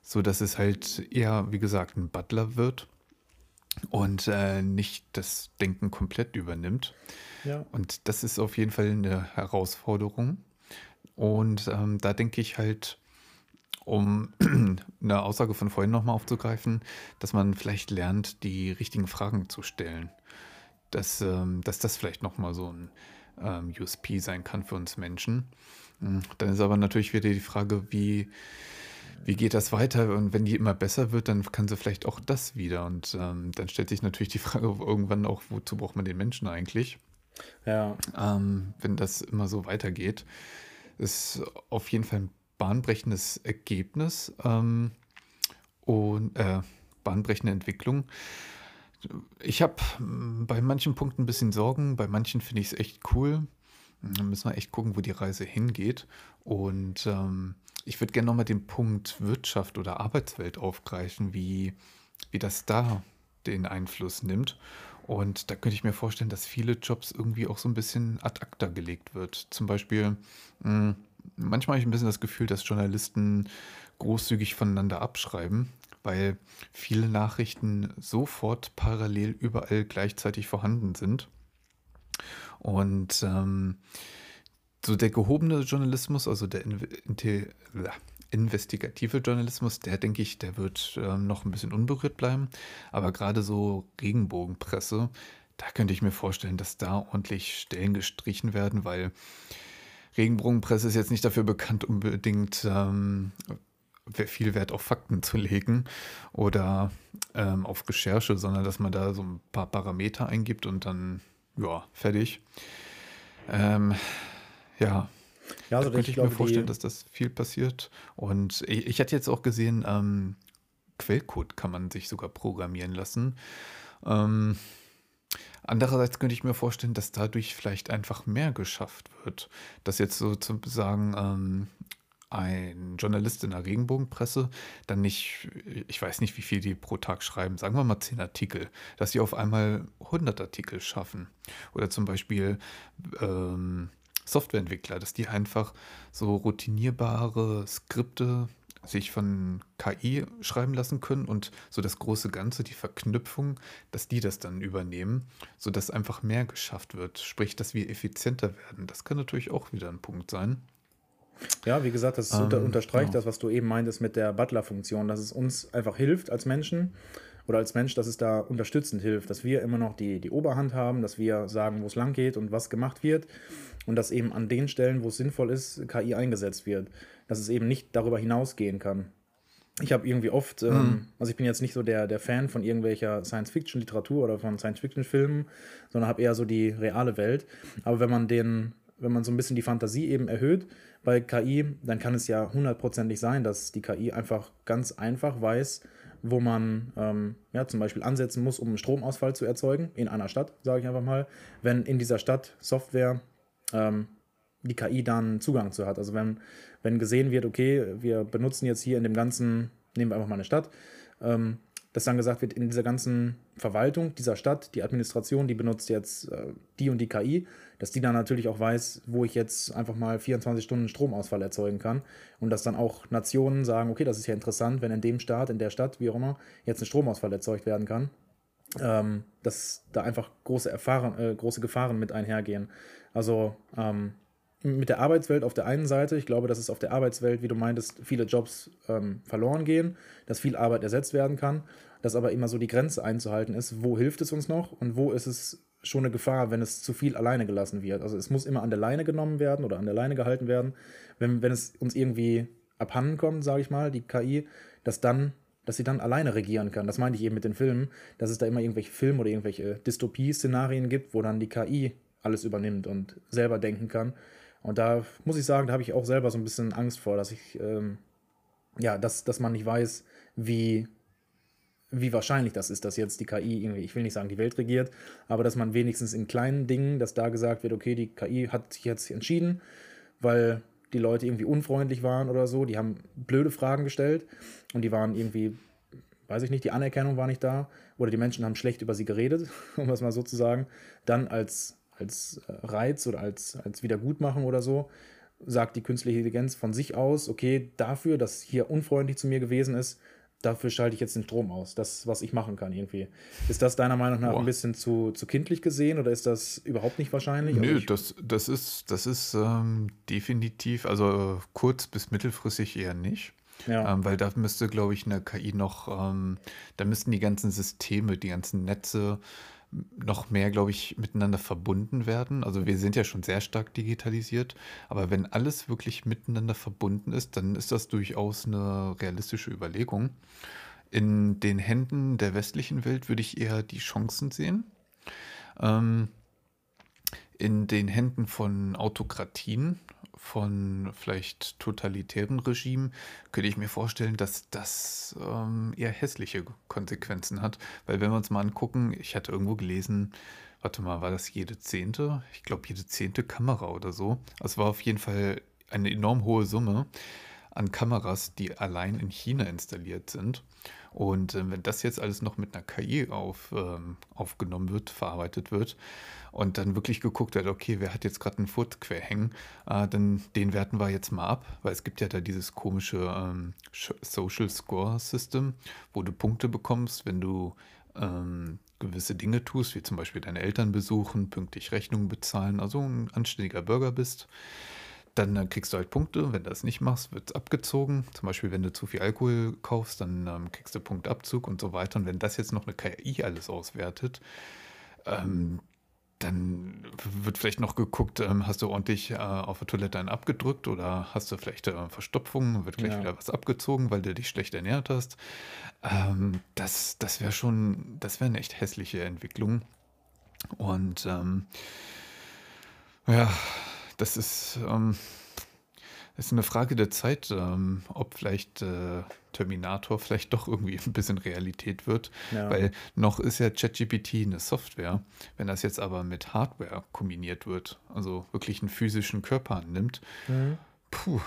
so dass es halt eher, wie gesagt, ein Butler wird und äh, nicht das Denken komplett übernimmt. Ja. Und das ist auf jeden Fall eine Herausforderung. Und ähm, da denke ich halt, um eine Aussage von vorhin nochmal aufzugreifen, dass man vielleicht lernt, die richtigen Fragen zu stellen dass, ähm, dass das vielleicht nochmal so ein ähm, USP sein kann für uns Menschen. Hm, dann ist aber natürlich wieder die Frage, wie, wie geht das weiter? Und wenn die immer besser wird, dann kann sie vielleicht auch das wieder. Und ähm, dann stellt sich natürlich die Frage irgendwann auch, wozu braucht man den Menschen eigentlich? Ja. Ähm, wenn das immer so weitergeht, ist auf jeden Fall ein bahnbrechendes Ergebnis ähm, und äh, bahnbrechende Entwicklung. Ich habe hm, bei manchen Punkten ein bisschen Sorgen, bei manchen finde ich es echt cool. Da müssen wir echt gucken, wo die Reise hingeht. Und ähm, ich würde gerne nochmal den Punkt Wirtschaft oder Arbeitswelt aufgreifen, wie, wie das da den Einfluss nimmt. Und da könnte ich mir vorstellen, dass viele Jobs irgendwie auch so ein bisschen ad acta gelegt wird. Zum Beispiel, hm, manchmal habe ich ein bisschen das Gefühl, dass Journalisten großzügig voneinander abschreiben, weil viele Nachrichten sofort parallel überall gleichzeitig vorhanden sind. Und ähm, so der gehobene Journalismus, also der in, in, investigative Journalismus, der denke ich, der wird ähm, noch ein bisschen unberührt bleiben. Aber gerade so Regenbogenpresse, da könnte ich mir vorstellen, dass da ordentlich Stellen gestrichen werden, weil Regenbogenpresse ist jetzt nicht dafür bekannt, unbedingt ähm, viel Wert auf Fakten zu legen oder ähm, auf Recherche, sondern dass man da so ein paar Parameter eingibt und dann, ja, fertig. Ähm, ja, ja, also da könnte ich, ich mir vorstellen, dass das viel passiert. Und ich, ich hatte jetzt auch gesehen, ähm, Quellcode kann man sich sogar programmieren lassen. Ähm, andererseits könnte ich mir vorstellen, dass dadurch vielleicht einfach mehr geschafft wird. Dass jetzt sozusagen ähm, ein Journalist in der Regenbogenpresse dann nicht, ich weiß nicht, wie viel die pro Tag schreiben, sagen wir mal 10 Artikel, dass sie auf einmal 100 Artikel schaffen. Oder zum Beispiel ähm, Softwareentwickler, dass die einfach so routinierbare Skripte sich von KI schreiben lassen können und so das große Ganze, die Verknüpfung, dass die das dann übernehmen, sodass einfach mehr geschafft wird. Sprich, dass wir effizienter werden. Das kann natürlich auch wieder ein Punkt sein. Ja, wie gesagt, das ähm, unter, unterstreicht genau. das, was du eben meintest mit der Butler-Funktion, dass es uns einfach hilft als Menschen oder als Mensch, dass es da unterstützend hilft, dass wir immer noch die, die Oberhand haben, dass wir sagen, wo es lang geht und was gemacht wird und dass eben an den Stellen, wo es sinnvoll ist, KI eingesetzt wird, dass es eben nicht darüber hinausgehen kann. Ich habe irgendwie oft, ähm, mhm. also ich bin jetzt nicht so der, der Fan von irgendwelcher Science-Fiction-Literatur oder von Science-Fiction-Filmen, sondern habe eher so die reale Welt. Aber wenn man den, wenn man so ein bisschen die Fantasie eben erhöht bei KI, dann kann es ja hundertprozentig sein, dass die KI einfach ganz einfach weiß, wo man ähm, ja, zum Beispiel ansetzen muss, um einen Stromausfall zu erzeugen, in einer Stadt, sage ich einfach mal, wenn in dieser Stadt Software ähm, die KI dann Zugang zu hat. Also wenn, wenn gesehen wird, okay, wir benutzen jetzt hier in dem ganzen, nehmen wir einfach mal eine Stadt, ähm, dass dann gesagt wird, in dieser ganzen Verwaltung dieser Stadt, die Administration, die benutzt jetzt äh, die und die KI, dass die dann natürlich auch weiß, wo ich jetzt einfach mal 24 Stunden Stromausfall erzeugen kann und dass dann auch Nationen sagen, okay, das ist ja interessant, wenn in dem Staat, in der Stadt, wie auch immer, jetzt ein Stromausfall erzeugt werden kann, ähm, dass da einfach große, Erfahren, äh, große Gefahren mit einhergehen. Also ähm, mit der Arbeitswelt auf der einen Seite, ich glaube, dass es auf der Arbeitswelt, wie du meintest, viele Jobs ähm, verloren gehen, dass viel Arbeit ersetzt werden kann, dass aber immer so die Grenze einzuhalten ist, wo hilft es uns noch und wo ist es schon eine Gefahr, wenn es zu viel alleine gelassen wird. Also es muss immer an der Leine genommen werden oder an der Leine gehalten werden, wenn, wenn es uns irgendwie abhanden kommt, sage ich mal, die KI, dass dann dass sie dann alleine regieren kann. Das meinte ich eben mit den Filmen, dass es da immer irgendwelche Filme oder irgendwelche Dystopie-Szenarien gibt, wo dann die KI alles übernimmt und selber denken kann. Und da muss ich sagen, da habe ich auch selber so ein bisschen Angst vor, dass ich, ähm, ja, dass, dass man nicht weiß, wie, wie wahrscheinlich das ist, dass jetzt die KI irgendwie, ich will nicht sagen, die Welt regiert, aber dass man wenigstens in kleinen Dingen, dass da gesagt wird, okay, die KI hat sich jetzt entschieden, weil die Leute irgendwie unfreundlich waren oder so, die haben blöde Fragen gestellt und die waren irgendwie, weiß ich nicht, die Anerkennung war nicht da oder die Menschen haben schlecht über sie geredet, um das mal so zu sagen, dann als als äh, Reiz oder als, als Wiedergutmachung oder so, sagt die künstliche Intelligenz von sich aus, okay, dafür, dass hier unfreundlich zu mir gewesen ist, dafür schalte ich jetzt den Strom aus. Das, was ich machen kann irgendwie. Ist das deiner Meinung nach Boah. ein bisschen zu, zu kindlich gesehen oder ist das überhaupt nicht wahrscheinlich? Nö, also das, das ist, das ist ähm, definitiv, also kurz- bis mittelfristig eher nicht. Ja. Ähm, weil da müsste, glaube ich, eine KI noch, ähm, da müssten die ganzen Systeme, die ganzen Netze noch mehr, glaube ich, miteinander verbunden werden. Also wir sind ja schon sehr stark digitalisiert, aber wenn alles wirklich miteinander verbunden ist, dann ist das durchaus eine realistische Überlegung. In den Händen der westlichen Welt würde ich eher die Chancen sehen. Ähm, in den Händen von Autokratien von vielleicht totalitären Regimen, könnte ich mir vorstellen, dass das ähm, eher hässliche Konsequenzen hat. Weil wenn wir uns mal angucken, ich hatte irgendwo gelesen, warte mal, war das jede zehnte? Ich glaube, jede zehnte Kamera oder so. Es war auf jeden Fall eine enorm hohe Summe an Kameras, die allein in China installiert sind. Und äh, wenn das jetzt alles noch mit einer KI auf, ähm, aufgenommen wird, verarbeitet wird und dann wirklich geguckt wird, okay, wer hat jetzt gerade einen Foot quer hängen, äh, dann den werten wir jetzt mal ab, weil es gibt ja da dieses komische ähm, Social Score System, wo du Punkte bekommst, wenn du ähm, gewisse Dinge tust, wie zum Beispiel deine Eltern besuchen, pünktlich Rechnungen bezahlen, also ein anständiger Bürger bist. Dann äh, kriegst du halt Punkte. Wenn du das nicht machst, wird es abgezogen. Zum Beispiel, wenn du zu viel Alkohol kaufst, dann ähm, kriegst du Punktabzug und so weiter. Und wenn das jetzt noch eine KI alles auswertet, ähm, dann wird vielleicht noch geguckt, ähm, hast du ordentlich äh, auf der Toilette einen abgedrückt oder hast du vielleicht äh, Verstopfung, wird gleich ja. wieder was abgezogen, weil du dich schlecht ernährt hast. Ähm, das das wäre schon, das wäre eine echt hässliche Entwicklung. Und ähm, ja, das ist, ähm, ist eine Frage der Zeit, ähm, ob vielleicht äh, Terminator vielleicht doch irgendwie ein bisschen Realität wird. Ja. Weil noch ist ja ChatGPT eine Software. Wenn das jetzt aber mit Hardware kombiniert wird, also wirklich einen physischen Körper annimmt, mhm. puh,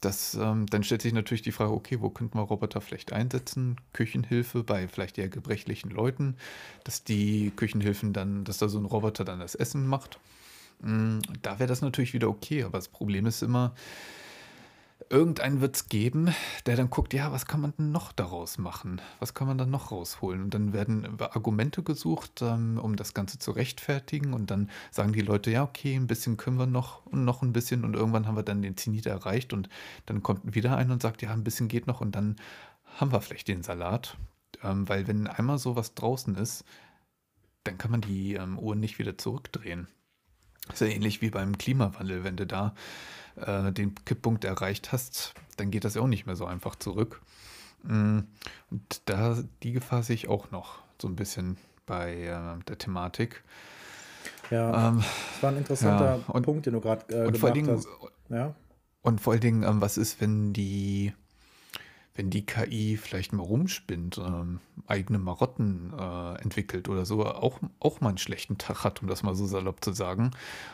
das, ähm, dann stellt sich natürlich die Frage, okay, wo könnten wir Roboter vielleicht einsetzen? Küchenhilfe bei vielleicht eher gebrechlichen Leuten, dass die Küchenhilfen dann, dass da so ein Roboter dann das Essen macht. Mm, da wäre das natürlich wieder okay, aber das Problem ist immer, irgendeinen wird es geben, der dann guckt, ja, was kann man denn noch daraus machen? Was kann man dann noch rausholen? Und dann werden Argumente gesucht, ähm, um das Ganze zu rechtfertigen. Und dann sagen die Leute, ja, okay, ein bisschen können wir noch und noch ein bisschen. Und irgendwann haben wir dann den Zenit erreicht. Und dann kommt wieder einer und sagt, ja, ein bisschen geht noch. Und dann haben wir vielleicht den Salat. Ähm, weil wenn einmal sowas draußen ist, dann kann man die ähm, Uhren nicht wieder zurückdrehen. Das ist ja ähnlich wie beim Klimawandel. Wenn du da äh, den Kipppunkt erreicht hast, dann geht das ja auch nicht mehr so einfach zurück. Mm, und da die Gefahr sehe ich auch noch so ein bisschen bei äh, der Thematik. Ja, ähm, das war ein interessanter ja, und, Punkt, den du gerade äh, gemacht Dingen, hast. Ja. Und vor allen Dingen, ähm, was ist, wenn die wenn die KI vielleicht mal rumspinnt, ähm, eigene Marotten äh, entwickelt oder so, auch, auch mal einen schlechten Tag hat, um das mal so salopp zu sagen,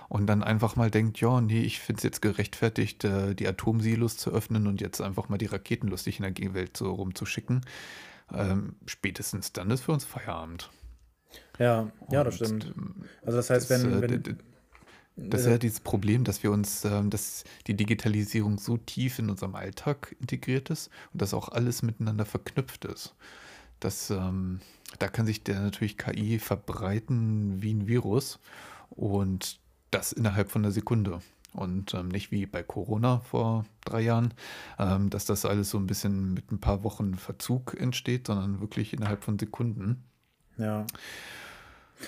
und dann einfach mal denkt, ja, nee, ich finde es jetzt gerechtfertigt, äh, die Atomsilos zu öffnen und jetzt einfach mal die Raketen lustig in der Gegenwelt so rumzuschicken, ähm, spätestens dann ist für uns Feierabend. Ja, ja, das stimmt. Also das heißt, das, wenn, äh, wenn das ist ja dieses Problem, dass wir uns, ähm, dass die Digitalisierung so tief in unserem Alltag integriert ist und dass auch alles miteinander verknüpft ist. Das, ähm, da kann sich der natürlich KI verbreiten wie ein Virus und das innerhalb von einer Sekunde. Und ähm, nicht wie bei Corona vor drei Jahren, dass das alles so ein bisschen mit ein paar Wochen Verzug entsteht, sondern wirklich innerhalb von Sekunden. Ja.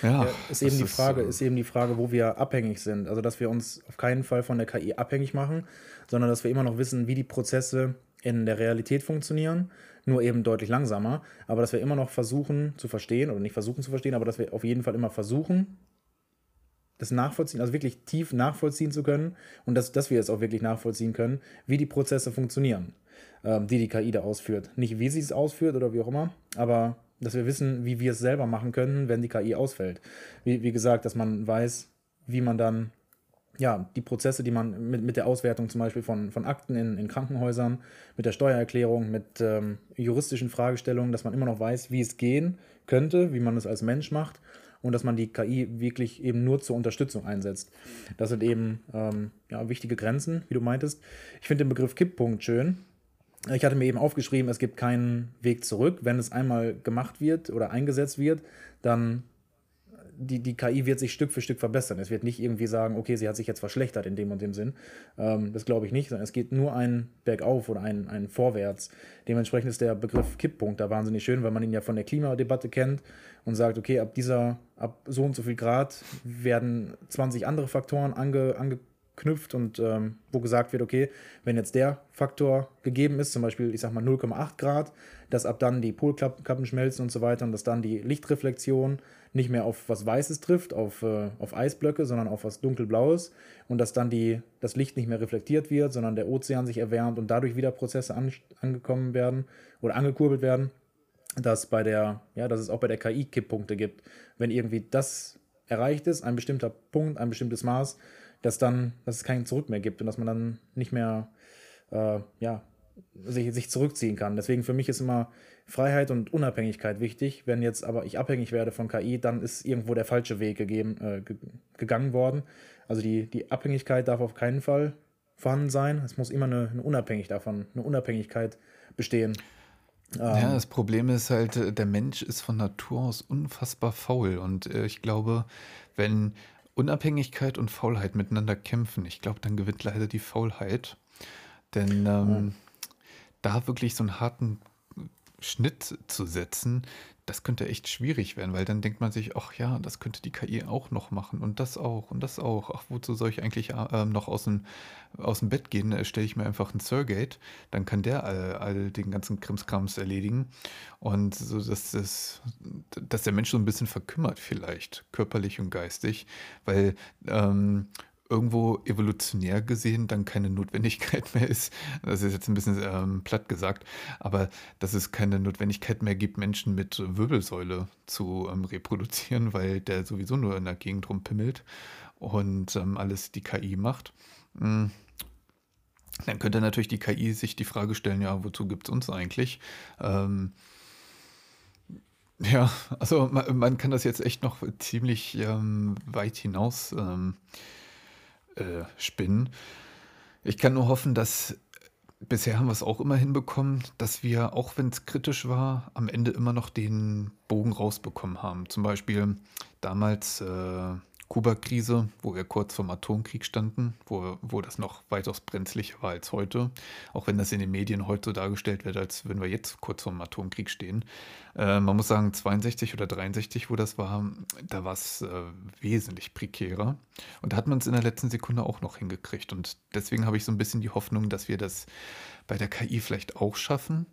Ja, ist eben die Frage, ist, ist eben die Frage, wo wir abhängig sind. Also, dass wir uns auf keinen Fall von der KI abhängig machen, sondern dass wir immer noch wissen, wie die Prozesse in der Realität funktionieren, nur eben deutlich langsamer, aber dass wir immer noch versuchen zu verstehen, oder nicht versuchen zu verstehen, aber dass wir auf jeden Fall immer versuchen, das nachvollziehen, also wirklich tief nachvollziehen zu können und dass, dass wir es auch wirklich nachvollziehen können, wie die Prozesse funktionieren, ähm, die die KI da ausführt. Nicht wie sie es ausführt oder wie auch immer, aber dass wir wissen, wie wir es selber machen können, wenn die KI ausfällt. Wie, wie gesagt, dass man weiß, wie man dann ja, die Prozesse, die man mit, mit der Auswertung zum Beispiel von, von Akten in, in Krankenhäusern, mit der Steuererklärung, mit ähm, juristischen Fragestellungen, dass man immer noch weiß, wie es gehen könnte, wie man es als Mensch macht und dass man die KI wirklich eben nur zur Unterstützung einsetzt. Das sind eben ähm, ja, wichtige Grenzen, wie du meintest. Ich finde den Begriff Kipppunkt schön, ich hatte mir eben aufgeschrieben, es gibt keinen Weg zurück. Wenn es einmal gemacht wird oder eingesetzt wird, dann die, die KI wird sich Stück für Stück verbessern. Es wird nicht irgendwie sagen, okay, sie hat sich jetzt verschlechtert in dem und dem Sinn. Ähm, das glaube ich nicht, sondern es geht nur ein Bergauf oder ein, ein Vorwärts. Dementsprechend ist der Begriff Kipppunkt da wahnsinnig schön, weil man ihn ja von der Klimadebatte kennt und sagt, okay, ab dieser, ab so und so viel Grad werden 20 andere Faktoren ange, knüpft und ähm, wo gesagt wird, okay, wenn jetzt der Faktor gegeben ist, zum Beispiel, ich sag mal 0,8 Grad, dass ab dann die Polkappen schmelzen und so weiter und dass dann die Lichtreflexion nicht mehr auf was Weißes trifft, auf, äh, auf Eisblöcke, sondern auf was Dunkelblaues und dass dann die, das Licht nicht mehr reflektiert wird, sondern der Ozean sich erwärmt und dadurch wieder Prozesse an, angekommen werden oder angekurbelt werden, dass bei der, ja, dass es auch bei der KI Kipppunkte gibt. Wenn irgendwie das erreicht ist, ein bestimmter Punkt, ein bestimmtes Maß, dass dann, dass es kein Zurück mehr gibt und dass man dann nicht mehr, äh, ja, sich, sich zurückziehen kann. Deswegen für mich ist immer Freiheit und Unabhängigkeit wichtig. Wenn jetzt aber ich abhängig werde von KI, dann ist irgendwo der falsche Weg gegeben, äh, gegangen worden. Also die, die Abhängigkeit darf auf keinen Fall vorhanden sein. Es muss immer eine, eine unabhängig davon, eine Unabhängigkeit bestehen. Ja, ähm, das Problem ist halt, äh, der Mensch ist von Natur aus unfassbar faul. Und äh, ich glaube, wenn Unabhängigkeit und Faulheit miteinander kämpfen, ich glaube, dann gewinnt leider die Faulheit. Denn ähm, da wirklich so einen harten Schnitt zu setzen, das könnte echt schwierig werden, weil dann denkt man sich, ach ja, das könnte die KI auch noch machen und das auch und das auch. Ach, wozu soll ich eigentlich äh, noch aus dem, aus dem Bett gehen? Da stelle ich mir einfach einen Surrogate, dann kann der all, all den ganzen Krimskrams erledigen und so, dass, das, dass der Mensch so ein bisschen verkümmert vielleicht, körperlich und geistig, weil ähm, irgendwo evolutionär gesehen dann keine Notwendigkeit mehr ist. Das ist jetzt ein bisschen ähm, platt gesagt, aber dass es keine Notwendigkeit mehr gibt, Menschen mit Wirbelsäule zu ähm, reproduzieren, weil der sowieso nur in der Gegend rumpimmelt und ähm, alles die KI macht. Mhm. Dann könnte natürlich die KI sich die Frage stellen, ja, wozu gibt es uns eigentlich? Ähm, ja, also man, man, kann das jetzt echt noch ziemlich ähm, weit hinaus ähm, äh, spinnen. Ich kann nur hoffen, dass bisher haben wir es auch immer hinbekommen, dass wir, auch wenn es kritisch war, am Ende immer noch den Bogen rausbekommen haben. Zum Beispiel damals äh, Kuba-Krise, wo wir kurz vorm Atomkrieg standen, wo, wo das noch weitaus brenzlicher war als heute. Auch wenn das in den Medien heute so dargestellt wird, als würden wir jetzt kurz vorm Atomkrieg stehen. Äh, man muss sagen, 62 oder 63, wo das war, da war es äh, wesentlich prekärer. Und da hat man es in der letzten Sekunde auch noch hingekriegt. Und deswegen habe ich so ein bisschen die Hoffnung, dass wir das bei der KI vielleicht auch schaffen.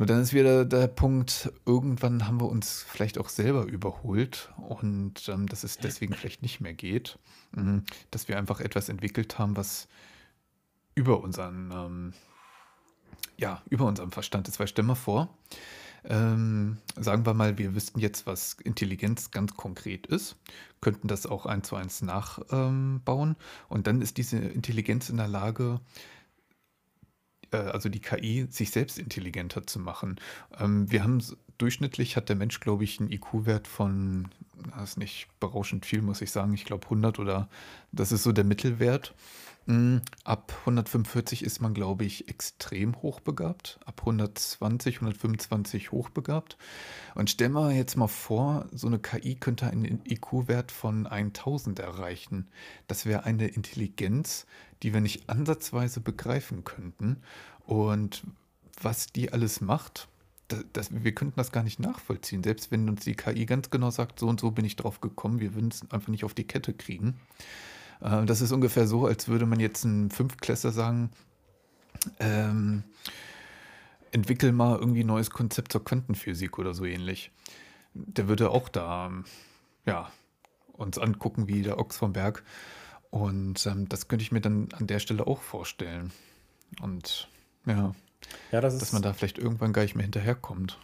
Nur dann ist wieder der Punkt, irgendwann haben wir uns vielleicht auch selber überholt und ähm, dass es deswegen vielleicht nicht mehr geht, mhm. dass wir einfach etwas entwickelt haben, was über unseren, ähm, ja, über unserem Verstand ist. Weil stell mal vor, ähm, sagen wir mal, wir wüssten jetzt, was Intelligenz ganz konkret ist, könnten das auch eins zu eins nachbauen und dann ist diese Intelligenz in der Lage, also die KI, sich selbst intelligenter zu machen. Ähm, wir haben durchschnittlich hat der Mensch, glaube ich, einen IQ-Wert von, das ist nicht berauschend viel, muss ich sagen, ich glaube 100 oder das ist so der Mittelwert. Hm, ab 145 ist man, glaube ich, extrem hochbegabt. Ab 120, 125 hochbegabt. Und stell mal jetzt mal vor, so eine KI könnte einen IQ-Wert von 1000 erreichen. Das wäre eine Intelligenz, die wir nicht ansatzweise begreifen könnten. Und was die alles macht, das, das, wir könnten das gar nicht nachvollziehen. Selbst wenn uns die KI ganz genau sagt, so und so bin ich drauf gekommen, wir würden es einfach nicht auf die Kette kriegen. Äh, das ist ungefähr so, als würde man jetzt einem Fünftklässler sagen, ähm, entwickel mal irgendwie ein neues Konzept zur Quantenphysik oder so ähnlich. Der würde auch da, ja, uns angucken wie der Ochs vom Berg. Und ähm, das könnte ich mir dann an der Stelle auch vorstellen. Und ja, ja das dass man da vielleicht irgendwann gar nicht mehr hinterherkommt.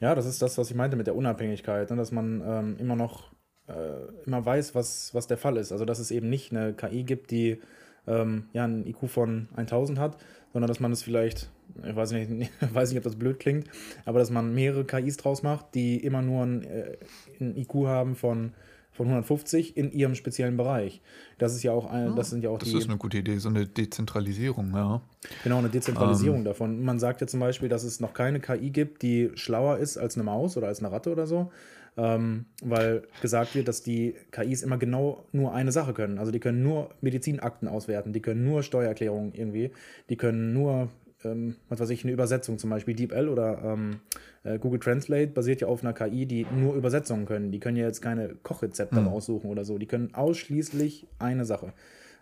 Ja, das ist das, was ich meinte mit der Unabhängigkeit, ne? dass man ähm, immer noch äh, immer weiß, was, was der Fall ist. Also dass es eben nicht eine KI gibt, die ähm, ja, einen IQ von 1000 hat, sondern dass man es vielleicht, ich weiß nicht, weiß nicht, ob das blöd klingt, aber dass man mehrere KIs draus macht, die immer nur ein, äh, ein IQ haben von von 150 in ihrem speziellen Bereich. Das ist ja auch ein, das sind ja auch das die. Das ist eine gute Idee, so eine Dezentralisierung, ja. Genau, eine Dezentralisierung. Ähm. davon. Man sagt ja zum Beispiel, dass es noch keine KI gibt, die schlauer ist als eine Maus oder als eine Ratte oder so. Ähm, weil gesagt wird, dass die KIs immer genau nur eine Sache können. Also die können nur Medizinakten auswerten, die können nur Steuererklärungen irgendwie, die können nur, ähm, was weiß ich, eine Übersetzung zum Beispiel. DeepL oder ähm, äh, Google Translate basiert ja auf einer KI, die nur Übersetzungen können. Die können ja jetzt keine Kochrezepte mhm. raussuchen oder so. Die können ausschließlich eine Sache.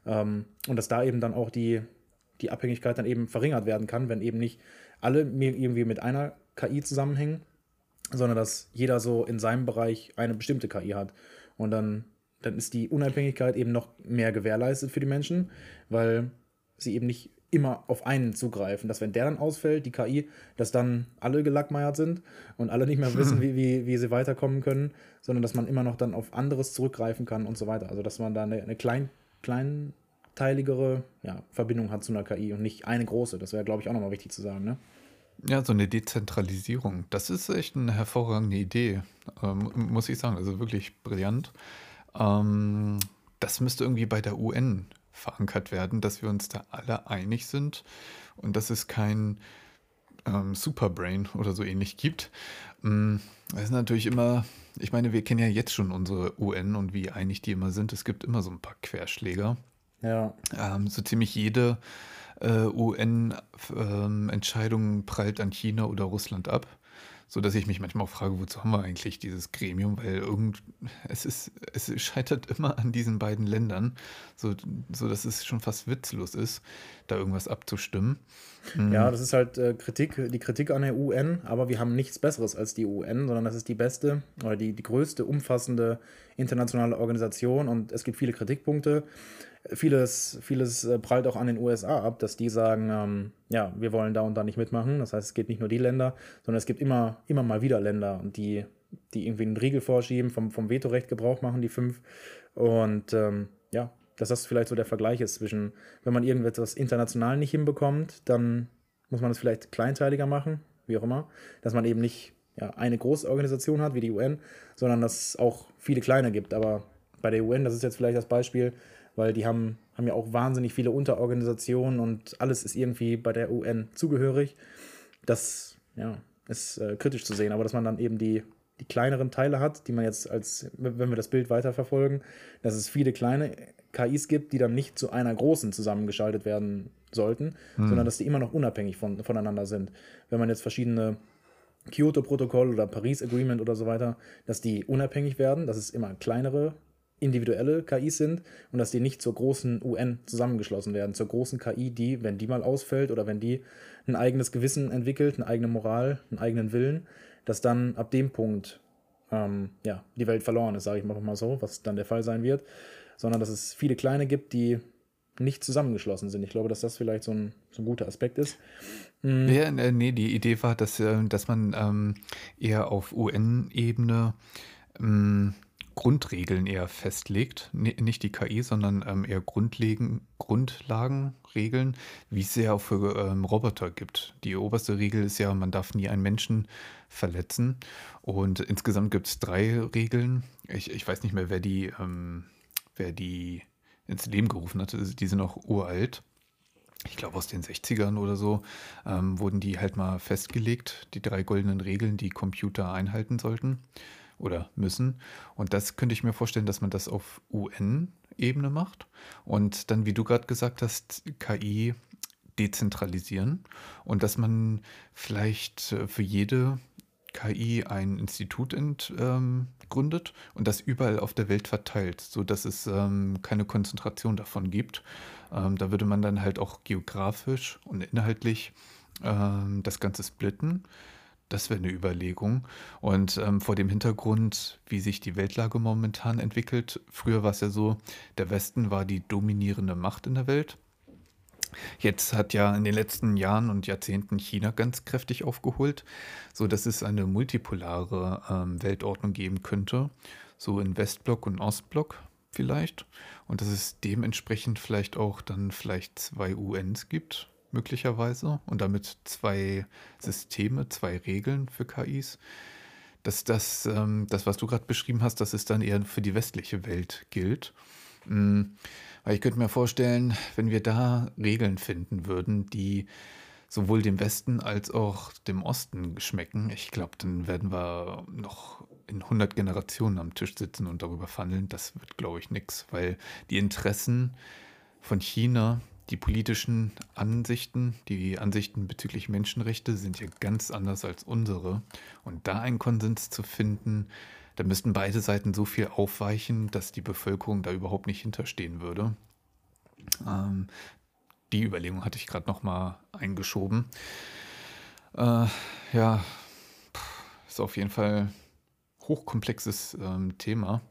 Ähm, und dass da eben dann auch die, die Abhängigkeit dann eben verringert werden kann, wenn eben nicht alle irgendwie mit einer KI zusammenhängen, sondern dass jeder so in seinem Bereich eine bestimmte KI hat. Und dann, dann ist die Unabhängigkeit eben noch mehr gewährleistet für die Menschen, weil sie eben nicht immer auf einen zugreifen, dass wenn der dann ausfällt, die KI, dass dann alle gelackmeiert sind und alle nicht mehr wissen, wie, wie, wie sie weiterkommen können, sondern dass man immer noch dann auf anderes zurückgreifen kann und so weiter. Also dass man da eine, eine klein, klein kleinteiligere ja, Verbindung hat zu einer KI und nicht eine große. Das wäre, glaube ich, auch nochmal wichtig zu sagen. Ne? Ja, so eine Dezentralisierung. Das ist echt eine hervorragende Idee, ähm, muss ich sagen. Also wirklich brillant. Ähm, das müsste irgendwie bei der UN verankert werden, dass wir uns da alle einig sind und dass es kein ähm, Superbrain oder so ähnlich gibt. Das ist natürlich immer, ich meine, wir kennen ja jetzt schon unsere UN und wie einig die immer sind. Es gibt immer so ein paar Querschläger. Ja. Ähm, so ziemlich jede äh, UN-Entscheidung ähm, prallt an China oder Russland ab so dass ich mich manchmal auch frage, wozu haben wir eigentlich dieses Gremium, weil irgend, es ist, es scheitert immer an diesen beiden Ländern, so, so dass es schon fast witzlos ist, da irgendwas abzustimmen. Mhm. Ja, das ist halt äh, Kritik, die Kritik an der UN, aber wir haben nichts Besseres als die UN, sondern das ist die beste oder die, die größte umfassende internationale Organisation und es gibt viele Kritikpunkte vieles, vieles äh, prallt auch an den USA ab, dass die sagen, ähm, ja, wir wollen da und da nicht mitmachen. Das heißt, es geht nicht nur die Länder, sondern es gibt immer, immer mal wieder Länder, die, die irgendwie einen Riegel vorschieben, vom, vom Vetorecht Gebrauch machen, die fünf. Und ähm, ja, dass das vielleicht so der Vergleich ist zwischen, wenn man irgendetwas international nicht hinbekommt, dann muss man es vielleicht kleinteiliger machen, wie auch immer, dass man eben nicht ja, eine große Organisation hat wie die UN, sondern dass es auch viele kleine gibt. Aber bei der UN, das ist jetzt vielleicht das Beispiel, weil die haben, haben ja auch wahnsinnig viele Unterorganisationen und alles ist irgendwie bei der UN zugehörig. Das ja, ist äh, kritisch zu sehen, aber dass man dann eben die, die kleineren Teile hat, die man jetzt als, wenn wir das Bild weiterverfolgen, dass es viele kleine KIs gibt, die dann nicht zu einer großen zusammengeschaltet werden sollten, hm. sondern dass die immer noch unabhängig von, voneinander sind. Wenn man jetzt verschiedene Kyoto-Protokoll oder Paris-Agreement oder so weiter, dass die unabhängig werden, dass es immer kleinere individuelle KIs sind und dass die nicht zur großen UN zusammengeschlossen werden, zur großen KI, die, wenn die mal ausfällt oder wenn die ein eigenes Gewissen entwickelt, eine eigene Moral, einen eigenen Willen, dass dann ab dem Punkt ähm, ja, die Welt verloren ist, sage ich mal so, was dann der Fall sein wird, sondern dass es viele kleine gibt, die nicht zusammengeschlossen sind. Ich glaube, dass das vielleicht so ein, so ein guter Aspekt ist. Mhm. Ja, äh, nee, die Idee war, dass, äh, dass man ähm, eher auf UN-Ebene ähm, Grundregeln eher festlegt. nicht die KI, sondern ähm, eher Grundlegen, Grundlagenregeln, wie es ja auch für ähm, Roboter gibt. Die oberste Regel ist ja, man darf nie einen Menschen verletzen. Und insgesamt gibt es drei Regeln. Ich, ich weiß nicht mehr, wer die, ähm, wer die ins Leben gerufen hat. Die sind auch uralt. Ich glaube, aus den 60ern oder so ähm, wurden die halt mal festgelegt, die drei goldenen Regeln, die Computer einhalten sollten oder müssen. Und das könnte ich mir vorstellen, dass man das auf UN-Ebene macht und dann, wie du gerade gesagt hast, KI dezentralisieren und dass man vielleicht äh, für jede KI ein Institut ähm, gründet und das überall auf der Welt verteilt, sodass es ähm, keine Konzentration davon gibt. Ähm, da würde man dann halt auch geografisch und inhaltlich das Ganze splitten das wäre eine Überlegung. Und ähm, vor dem Hintergrund, wie sich die Weltlage momentan entwickelt, früher war es ja so, der Westen war die dominierende Macht in der Welt. Jetzt hat ja in den letzten Jahren und Jahrzehnten China ganz kräftig aufgeholt, sodass es eine multipolare ähm, Weltordnung geben könnte, so in Westblock und Ostblock vielleicht. Und dass es dementsprechend vielleicht auch dann vielleicht zwei UNs gibt, möglicherweise und damit zwei Systeme, zwei Regeln für KIs. Dass das, ähm, das was du gerade beschrieben hast, dass es dann eher für die westliche Welt gilt. Mhm. Weil ich könnte mir vorstellen, wenn wir da Regeln finden würden, die sowohl dem Westen als auch dem Osten schmecken, ich glaube, dann werden wir noch in 100 Generationen am Tisch sitzen und darüber verhandeln. Das wird, glaube ich, nichts, weil die Interessen von China die politischen Ansichten, die Ansichten bezüglich Menschenrechte sind ja ganz anders als unsere. Und da einen Konsens zu finden, da müssten beide Seiten so viel aufweichen, dass die Bevölkerung da überhaupt nicht hinterstehen würde. Ähm, die Überlegung hatte ich gerade noch mal eingeschoben. Äh, ja, ist auf jeden Fall hochkomplexes ähm, Thema.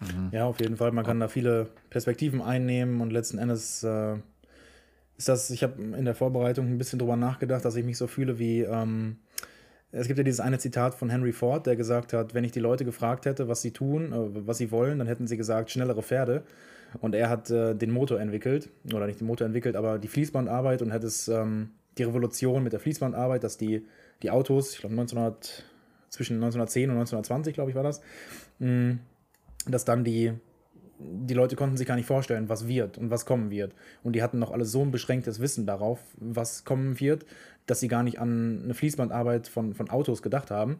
Mhm. Ja, auf jeden Fall. Man kann da viele Perspektiven einnehmen und letzten Endes äh, ist das, ich habe in der Vorbereitung ein bisschen drüber nachgedacht, dass ich mich so fühle wie, ähm, es gibt ja dieses eine Zitat von Henry Ford, der gesagt hat, wenn ich die Leute gefragt hätte, was sie tun, äh, was sie wollen, dann hätten sie gesagt, schnellere Pferde. Und er hat äh, den Motor entwickelt, oder nicht den Motor entwickelt, aber die Fließbandarbeit und hat es ähm, die Revolution mit der Fließbandarbeit, dass die, die Autos, ich glaube 1900, zwischen 1910 und 1920, glaube ich, war das, mh, mm, dass dann die, die Leute konnten sich gar nicht vorstellen, was wird und was kommen wird. Und die hatten noch alle so ein beschränktes Wissen darauf, was kommen wird, dass sie gar nicht an eine Fließbandarbeit von, von Autos gedacht haben.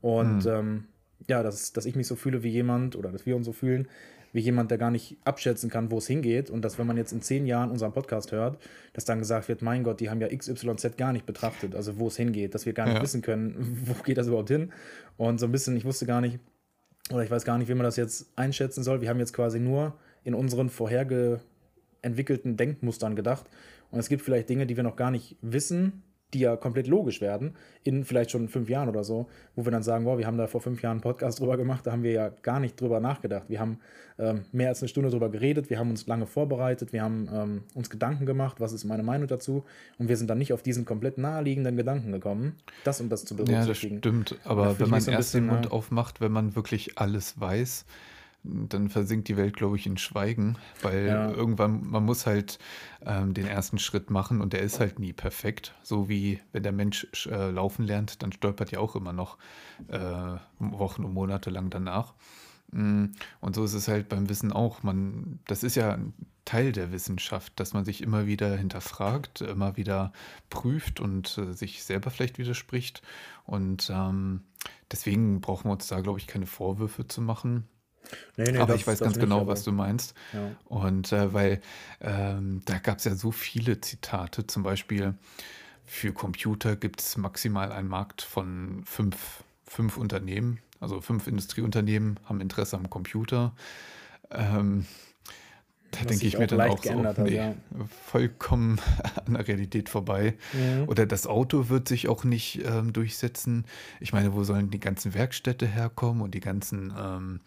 Und mhm. ähm, ja, dass, dass ich mich so fühle wie jemand oder dass wir uns so fühlen, wie jemand, der gar nicht abschätzen kann, wo es hingeht. Und dass, wenn man jetzt in zehn Jahren unseren Podcast hört, dass dann gesagt wird, mein Gott, die haben ja XYZ gar nicht betrachtet, also wo es hingeht, dass wir gar nicht ja. wissen können, wo geht das überhaupt hin. Und so ein bisschen, ich wusste gar nicht, oder ich weiß gar nicht, wie man das jetzt einschätzen soll. Wir haben jetzt quasi nur in unseren vorherge entwickelten Denkmustern gedacht. Und es gibt vielleicht Dinge, die wir noch gar nicht wissen, die ja komplett logisch werden, in vielleicht schon fünf Jahren oder so, wo wir dann sagen, wow, wir haben da vor fünf Jahren einen Podcast drüber gemacht, da haben wir ja gar nicht drüber nachgedacht. Wir haben ähm, mehr als eine Stunde drüber geredet, wir haben uns lange vorbereitet, wir haben ähm, uns Gedanken gemacht, was ist meine Meinung dazu und wir sind dann nicht auf diesen komplett naheliegenden Gedanken gekommen, das und das zu berücksichtigen. Ja, das stimmt, aber wenn man so erst den Mund ja, aufmacht, wenn man wirklich alles weiß, dann versinkt die Welt, glaube ich, in Schweigen, weil ja. irgendwann, man muss halt ähm, den ersten Schritt machen und der ist halt nie perfekt. So wie wenn der Mensch äh, laufen lernt, dann stolpert ja auch immer noch äh, Wochen und Monate lang danach. Mm, und so ist es halt beim Wissen auch. Man, das ist ja ein Teil der Wissenschaft, dass man sich immer wieder hinterfragt, immer wieder prüft und äh, sich selber vielleicht widerspricht. Und ähm, deswegen brauchen wir uns da, glaube ich, keine Vorwürfe zu machen. Nee, nee, aber das, ich weiß ganz genau, was du meinst. Ja. Und äh, weil ähm, da gab es ja so viele Zitate, zum Beispiel für Computer gibt es maximal einen Markt von fünf, fünf Unternehmen, also fünf Industrieunternehmen haben Interesse am Computer. Ähm, da denke ich mir dann auch so, hat, nee, ja. vollkommen an der Realität vorbei. Ja. Oder das Auto wird sich auch nicht ähm, durchsetzen. Ich meine, wo sollen die ganzen Werkstätte herkommen und die ganzen ähm,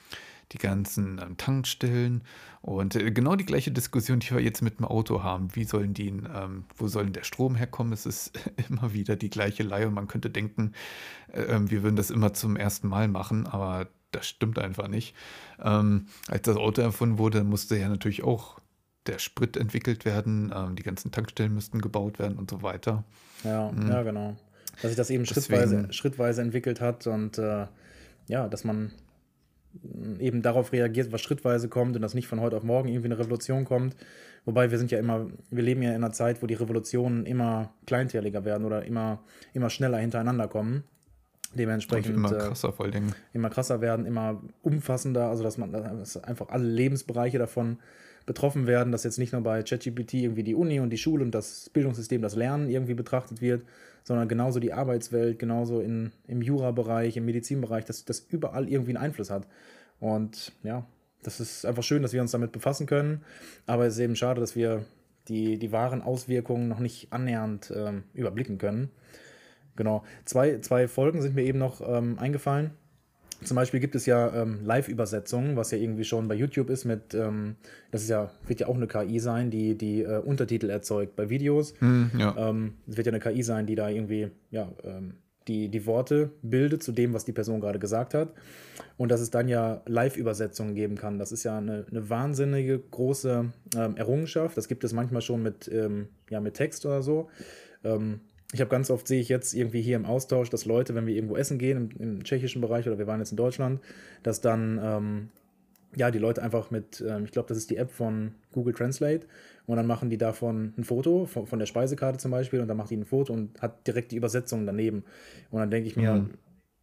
die ganzen ähm, Tankstellen und äh, genau die gleiche Diskussion, die wir jetzt mit dem Auto haben. Wie sollen die, ähm, wo soll der Strom herkommen? Es ist immer wieder die gleiche Leihe und man könnte denken, äh, ähm, wir würden das immer zum ersten Mal machen, aber das stimmt einfach nicht. Ähm, als das Auto erfunden wurde, musste ja natürlich auch der Sprit entwickelt werden, ähm, die ganzen Tankstellen müssten gebaut werden und so weiter. Ja, mhm. ja, genau. Dass sich das eben schrittweise, schrittweise entwickelt hat und äh, ja, dass man eben darauf reagiert, was schrittweise kommt und dass nicht von heute auf morgen irgendwie eine Revolution kommt. Wobei wir sind ja immer, wir leben ja in einer Zeit, wo die Revolutionen immer kleinteiliger werden oder immer, immer schneller hintereinander kommen. Dementsprechend und immer äh, krasser vor allen Immer krasser werden, immer umfassender, also dass man dass einfach alle Lebensbereiche davon betroffen werden, dass jetzt nicht nur bei ChatGPT irgendwie die Uni und die Schule und das Bildungssystem, das Lernen irgendwie betrachtet wird, sondern genauso die Arbeitswelt, genauso in, im Jura-Bereich, im Medizinbereich, dass das überall irgendwie einen Einfluss hat. Und ja, das ist einfach schön, dass wir uns damit befassen können, aber es ist eben schade, dass wir die, die wahren Auswirkungen noch nicht annähernd ähm, überblicken können. Genau. Zwei, zwei Folgen sind mir eben noch ähm, eingefallen. Zum Beispiel gibt es ja ähm, Live-Übersetzungen, was ja irgendwie schon bei YouTube ist mit, ähm, das ist ja, wird ja auch eine KI sein, die die äh, Untertitel erzeugt bei Videos. Mm, ja. ähm, es wird ja eine KI sein, die da irgendwie, ja, ähm, die, die Worte bildet zu dem, was die Person gerade gesagt hat. Und dass es dann ja Live-Übersetzungen geben kann. Das ist ja eine, eine wahnsinnige große ähm, Errungenschaft. Das gibt es manchmal schon mit, ähm, ja, mit Text oder so. Ähm, ich habe ganz oft, sehe ich jetzt irgendwie hier im Austausch, dass Leute, wenn wir irgendwo essen gehen, im, im tschechischen Bereich oder wir waren jetzt in Deutschland, dass dann ähm, ja die Leute einfach mit, ähm, ich glaube, das ist die App von Google Translate und dann machen die davon ein Foto von, von, der Speisekarte zum Beispiel und dann macht die ein Foto und hat direkt die Übersetzung daneben. Und dann denke ich mir, mhm.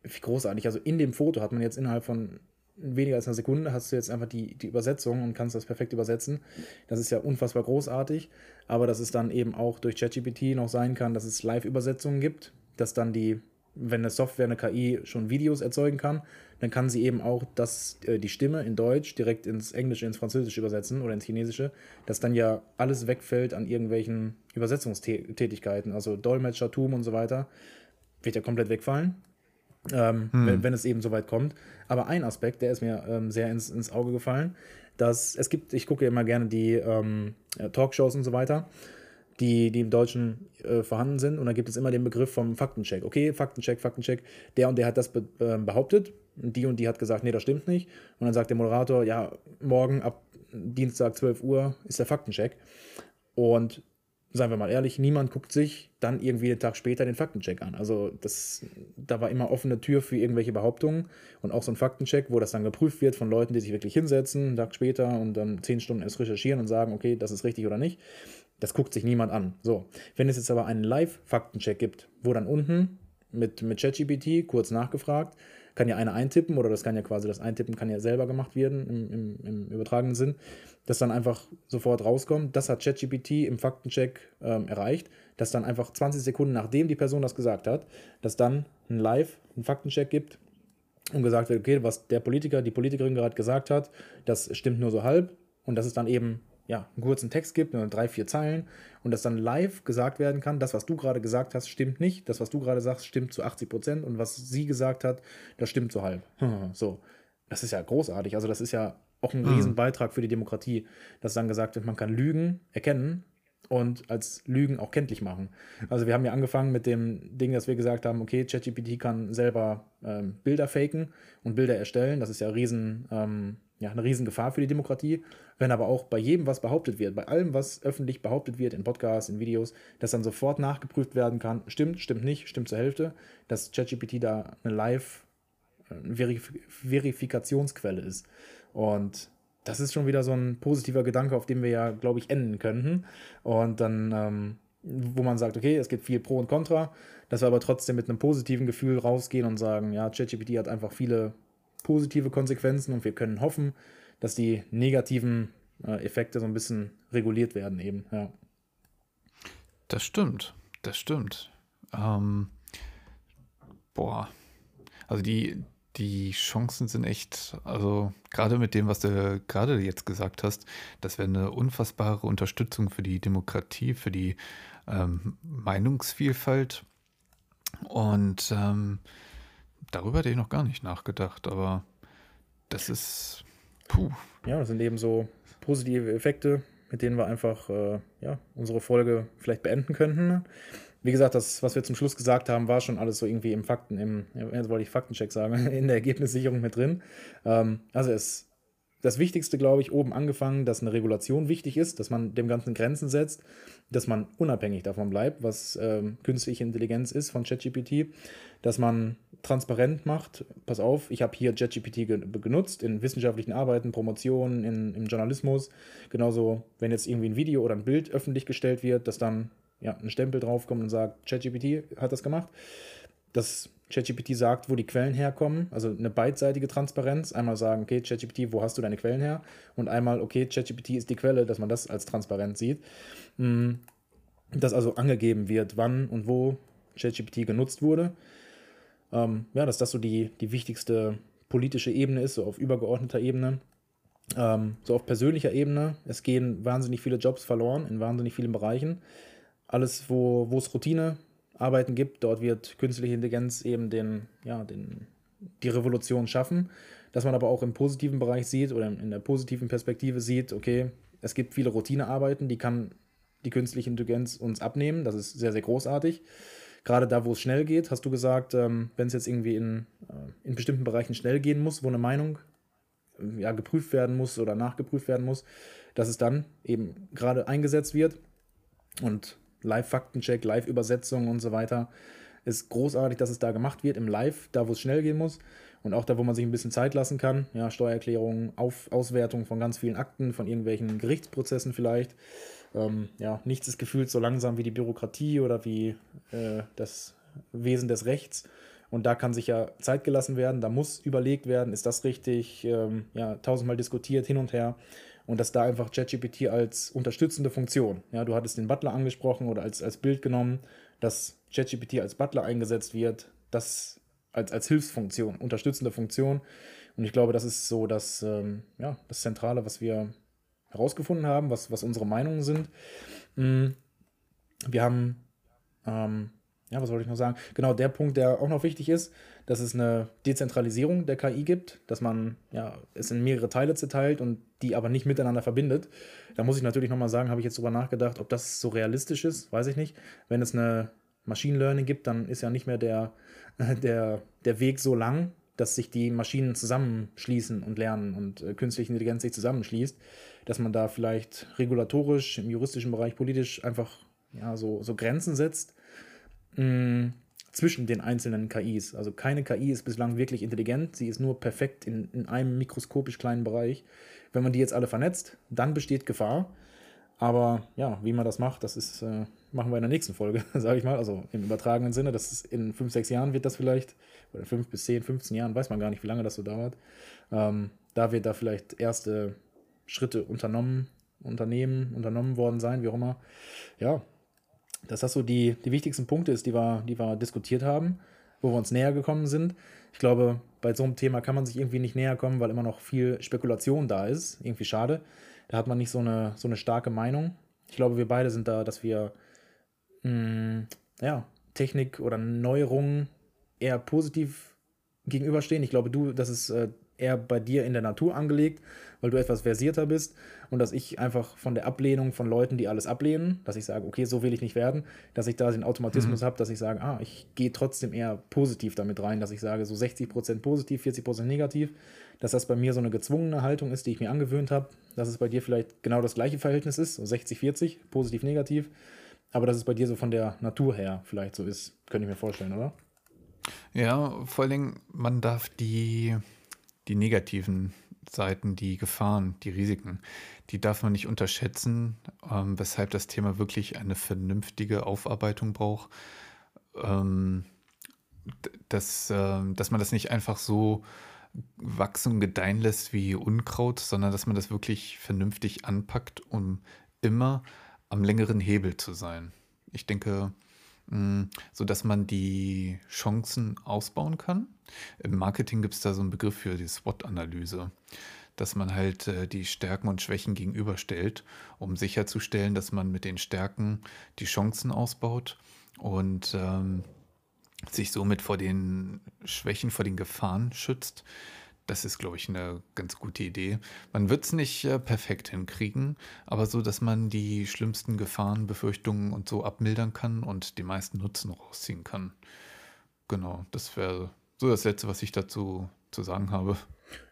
wie großartig. Also in dem Foto hat man jetzt innerhalb von weniger als einer Sekunde hast du jetzt einfach die, die Übersetzung und kannst das perfekt übersetzen. Das ist ja unfassbar großartig, aber dass es dann eben auch durch ChatGPT noch sein kann, dass es Live-Übersetzungen gibt, dass dann die, wenn eine Software, eine KI schon Videos erzeugen kann, dann kann sie eben auch das, äh, die Stimme in Deutsch direkt ins Englische, ins Französische übersetzen oder ins Chinesische, dass dann ja alles wegfällt an irgendwelchen Übersetzungstätigkeiten, also Dolmetschertum und so weiter, wird ja komplett wegfallen ähm, hm. wenn, wenn, es eben so weit kommt. Aber ein Aspekt, der ist mir ähm, sehr ins, ins Auge gefallen, dass es gibt, ich gucke immer gerne die ähm, Talkshows und so weiter, die, die im Deutschen äh, vorhanden sind. Und da gibt es immer den Begriff vom Faktencheck. Okay, Faktencheck, Faktencheck. Der und der hat das be äh, behauptet. Und die und die hat gesagt, nee, das stimmt nicht. Und dann sagt der Moderator, ja, morgen ab Dienstag 12 Uhr ist der Faktencheck. Und seien wir mal ehrlich, niemand guckt sich dann irgendwie den Tag später den Faktencheck an. Also das, da war immer offene Tür für irgendwelche Behauptungen und auch so ein Faktencheck, wo das dann geprüft wird von Leuten, die sich wirklich hinsetzen, einen Tag später und dann zehn Stunden erst recherchieren und sagen, okay, das ist richtig oder nicht. Das guckt sich niemand an. So, wenn es jetzt aber einen Live-Faktencheck gibt, wo dann unten mit, mit ChatGPT kurz nachgefragt, kann ja einer eintippen oder das kann ja quasi, das Eintippen kann ja selber gemacht werden im, im, im übertragenen Sinn, dass dann einfach sofort rauskommt. Das hat ChatGPT im Faktencheck ähm, erreicht, dass dann einfach 20 Sekunden nachdem die Person das gesagt hat, dass dann ein Live, ein Faktencheck gibt und gesagt wird, okay, was der Politiker, die Politikerin gerade gesagt hat, das stimmt nur so halb und das ist dann eben ja, einen kurzen Text gibt, nur drei, vier Zeilen und das dann live gesagt werden kann, das, was du gerade gesagt hast, stimmt nicht, das, was du gerade sagst, stimmt zu 80 Prozent und was sie gesagt hat, das stimmt zu halb. so, das ist ja großartig. Also das ist ja auch ein mhm. Riesenbeitrag für die Demokratie, dass dann gesagt wird, man kann Lügen erkennen und als Lügen auch kenntlich machen. Also wir haben ja angefangen mit dem Ding, dass wir gesagt haben, okay, ChatGPT kann selber ähm, Bilder faken und Bilder erstellen. Das ist ja, riesen, ähm, ja eine Riesengefahr für die Demokratie. Wenn aber auch bei jedem, was behauptet wird, bei allem, was öffentlich behauptet wird, in Podcasts, in Videos, dass dann sofort nachgeprüft werden kann, stimmt, stimmt nicht, stimmt zur Hälfte, dass ChatGPT da eine Live- äh, Verif Verifikationsquelle ist. Und das ist schon wieder so ein positiver Gedanke, auf dem wir ja, glaube ich, enden könnten. Und dann, ähm, wo man sagt, okay, es gibt viel Pro und Contra, dass wir aber trotzdem mit einem positiven Gefühl rausgehen und sagen, ja, ChatGPT hat einfach viele positive Konsequenzen und wir können hoffen, dass die negativen äh, Effekte so ein bisschen reguliert werden eben, ja. Das stimmt, das stimmt. Ähm, boah, also die, die Chancen sind echt, also gerade mit dem, was du gerade jetzt gesagt hast, das wäre eine unfassbare Unterstützung für die Demokratie, für die ähm, Meinungsvielfalt. Und ähm, darüber hätte ich noch gar nicht nachgedacht, aber das ist, puh. Ja, das sind eben so positive Effekte, mit denen wir einfach äh, ja, unsere Folge vielleicht beenden könnten wie gesagt, das, was wir zum Schluss gesagt haben, war schon alles so irgendwie im Fakten, im, jetzt wollte ich Faktencheck sagen, in der Ergebnissicherung mit drin. Ähm, also es das Wichtigste, glaube ich, oben angefangen, dass eine Regulation wichtig ist, dass man dem Ganzen Grenzen setzt, dass man unabhängig davon bleibt, was ähm, künstliche Intelligenz ist von ChatGPT, dass man transparent macht, pass auf, ich habe hier ChatGPT ge genutzt in wissenschaftlichen Arbeiten, Promotionen, in, im Journalismus, genauso wenn jetzt irgendwie ein Video oder ein Bild öffentlich gestellt wird, dass dann ja, ein Stempel draufkommt und sagt, ChatGPT hat das gemacht. Dass ChatGPT sagt, wo die Quellen herkommen, also eine beidseitige Transparenz. Einmal sagen, okay, ChatGPT, wo hast du deine Quellen her? Und einmal, okay, ChatGPT ist die Quelle, dass man das als transparent sieht. Mm, dass also angegeben wird, wann und wo ChatGPT genutzt wurde. Ähm, ja, dass das so die, die wichtigste politische Ebene ist, so auf übergeordneter Ebene. Ähm, so auf persönlicher Ebene. Es gehen wahnsinnig viele Jobs verloren in wahnsinnig vielen Bereichen alles, wo, es Routinearbeiten gibt, dort wird künstliche Intelligenz eben den, ja, den, die Revolution schaffen. Dass man aber auch im positiven Bereich sieht oder in der positiven Perspektive sieht, okay, es gibt viele Routinearbeiten, die kann die künstliche Intelligenz uns abnehmen. Das ist sehr, sehr großartig. Gerade da, wo es schnell geht, hast du gesagt, ähm, wenn es jetzt irgendwie in, äh, in bestimmten Bereichen schnell gehen muss, wo eine Meinung äh, ja, geprüft werden muss oder nachgeprüft werden muss, dass es dann eben gerade eingesetzt wird. Und Live-Faktencheck, Live-Übersetzung und so weiter. Ist großartig, dass es da gemacht wird, im Live, da wo es schnell gehen muss. Und auch da, wo man sich ein bisschen Zeit lassen kann. Ja, Steuererklärung, Auf Auswertung von ganz vielen Akten, von irgendwelchen Gerichtsprozessen vielleicht. Ähm, ja, nichts ist gefühlt so langsam wie die Bürokratie oder wie äh, das Wesen des Rechts. Und da kann sich ja Zeit gelassen werden, da muss überlegt werden, ist das richtig, ähm, ja, tausendmal diskutiert, hin und her und dass da einfach ChatGPT als unterstützende Funktion, ja, du hattest den Butler angesprochen oder als, als Bild genommen, dass ChatGPT als Butler eingesetzt wird, das als, als Hilfsfunktion, unterstützende Funktion. Und ich glaube, das ist so das, ähm, ja, das Zentrale, was wir herausgefunden haben, was, was unsere Meinungen sind. Mm, wir haben ähm, ja, was wollte ich noch sagen? Genau, der Punkt, der auch noch wichtig ist, dass es eine Dezentralisierung der KI gibt, dass man ja, es in mehrere Teile zerteilt und die aber nicht miteinander verbindet. Da muss ich natürlich nochmal sagen, habe ich jetzt drüber nachgedacht, ob das so realistisch ist, weiß ich nicht. Wenn es eine Machine Learning gibt, dann ist ja nicht mehr der, der, der Weg so lang, dass sich die Maschinen zusammenschließen und lernen und äh, künstliche Intelligenz sich zusammenschließt, dass man da vielleicht regulatorisch, im juristischen Bereich, politisch einfach ja, so, so Grenzen setzt zwischen den einzelnen KIs. Also keine KI ist bislang wirklich intelligent, sie ist nur perfekt in, in einem mikroskopisch kleinen Bereich. Wenn man die jetzt alle vernetzt, dann besteht Gefahr. Aber ja, wie man das macht, das ist, äh, machen wir in der nächsten Folge, sage ich mal. Also im übertragenen Sinne, das ist in fünf, sechs Jahren wird das vielleicht, oder fünf bis zehn, 15 Jahren, weiß man gar nicht, wie lange das so dauert. Ähm, da wird da vielleicht erste Schritte unternommen, Unternehmen, unternommen worden sein, wie auch immer. Ja, dass das so die, die wichtigsten Punkte ist, die wir, die wir diskutiert haben, wo wir uns näher gekommen sind. Ich glaube, bei so einem Thema kann man sich irgendwie nicht näher kommen, weil immer noch viel Spekulation da ist. Irgendwie schade. Da hat man nicht so eine, so eine starke Meinung. Ich glaube, wir beide sind da, dass wir mh, mm, ja, Technik oder Neuerungen eher positiv gegenüberstehen. Ich glaube, du, das ist äh, eher bei dir in der Natur angelegt, weil du etwas versierter bist und dass ich einfach von der Ablehnung von Leuten, die alles ablehnen, dass ich sage, okay, so will ich nicht werden, dass ich da den Automatismus mhm. habe, dass ich sage, ah, ich gehe trotzdem eher positiv damit rein, dass ich sage, so 60% positiv, 40% negativ, dass das bei mir so eine gezwungene Haltung ist, die ich mir angewöhnt habe, dass es bei dir vielleicht genau das gleiche Verhältnis ist, so 60-40, positiv, negativ, aber dass es bei dir so von der Natur her vielleicht so ist, könnte ich mir vorstellen, oder? Ja, vor allen Dingen, man darf die, die negativen Seiten, die Gefahren, die Risiken, die darf man nicht unterschätzen, ähm, weshalb das Thema wirklich eine vernünftige Aufarbeitung braucht. Ähm, dass, äh, dass man das nicht einfach so wachsen und gedeihen lässt wie Unkraut, sondern dass man das wirklich vernünftig anpackt, um immer am längeren Hebel zu sein. Ich denke, mh, so dass man die Chancen ausbauen kann. Im Marketing gibt es da so einen Begriff für die SWOT-Analyse, dass man halt äh, die Stärken und Schwächen gegenüberstellt, um sicherzustellen, dass man mit den Stärken die Chancen ausbaut und ähm, sich somit vor den Schwächen, vor den Gefahren schützt. Das ist, glaube ich, eine ganz gute Idee. Man wird es nicht äh, perfekt hinkriegen, aber so, dass man die schlimmsten Gefahren, Befürchtungen und so abmildern kann und die meisten Nutzen rausziehen kann. Genau, das wäre so das Letzte, was ich dazu zu sagen habe.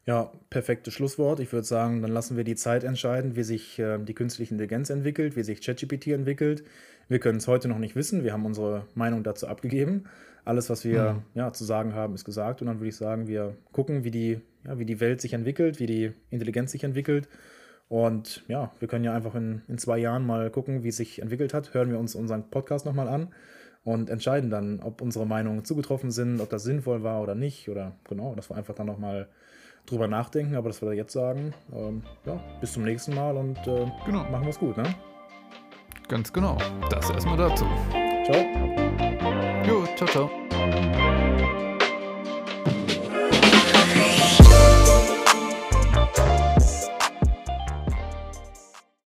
Ja, perfektes Schlusswort. Ich würde sagen, dann lassen wir die Zeit entscheiden, wie sich äh, die künstliche Intelligenz entwickelt, wie sich ChatGPT entwickelt. Wir können es heute noch nicht wissen. Wir haben unsere Meinung dazu abgegeben alles, was wir mhm. ja, zu sagen haben, ist gesagt. Und dann würde ich sagen, wir gucken, wie die, ja, wie die Welt sich entwickelt, wie die Intelligenz sich entwickelt. Und ja, wir können ja einfach in, in zwei Jahren mal gucken, wie es sich entwickelt hat. Hören wir uns unseren Podcast nochmal an und entscheiden dann, ob unsere Meinungen zugetroffen sind, ob das sinnvoll war oder nicht. Oder genau, dass wir einfach dann nochmal drüber nachdenken. Aber das wir jetzt sagen, ähm, ja, bis zum nächsten Mal und äh, genau. machen wir es gut, ne? Ganz genau. Das erstmal dazu. Ciao. Ciao, ciao.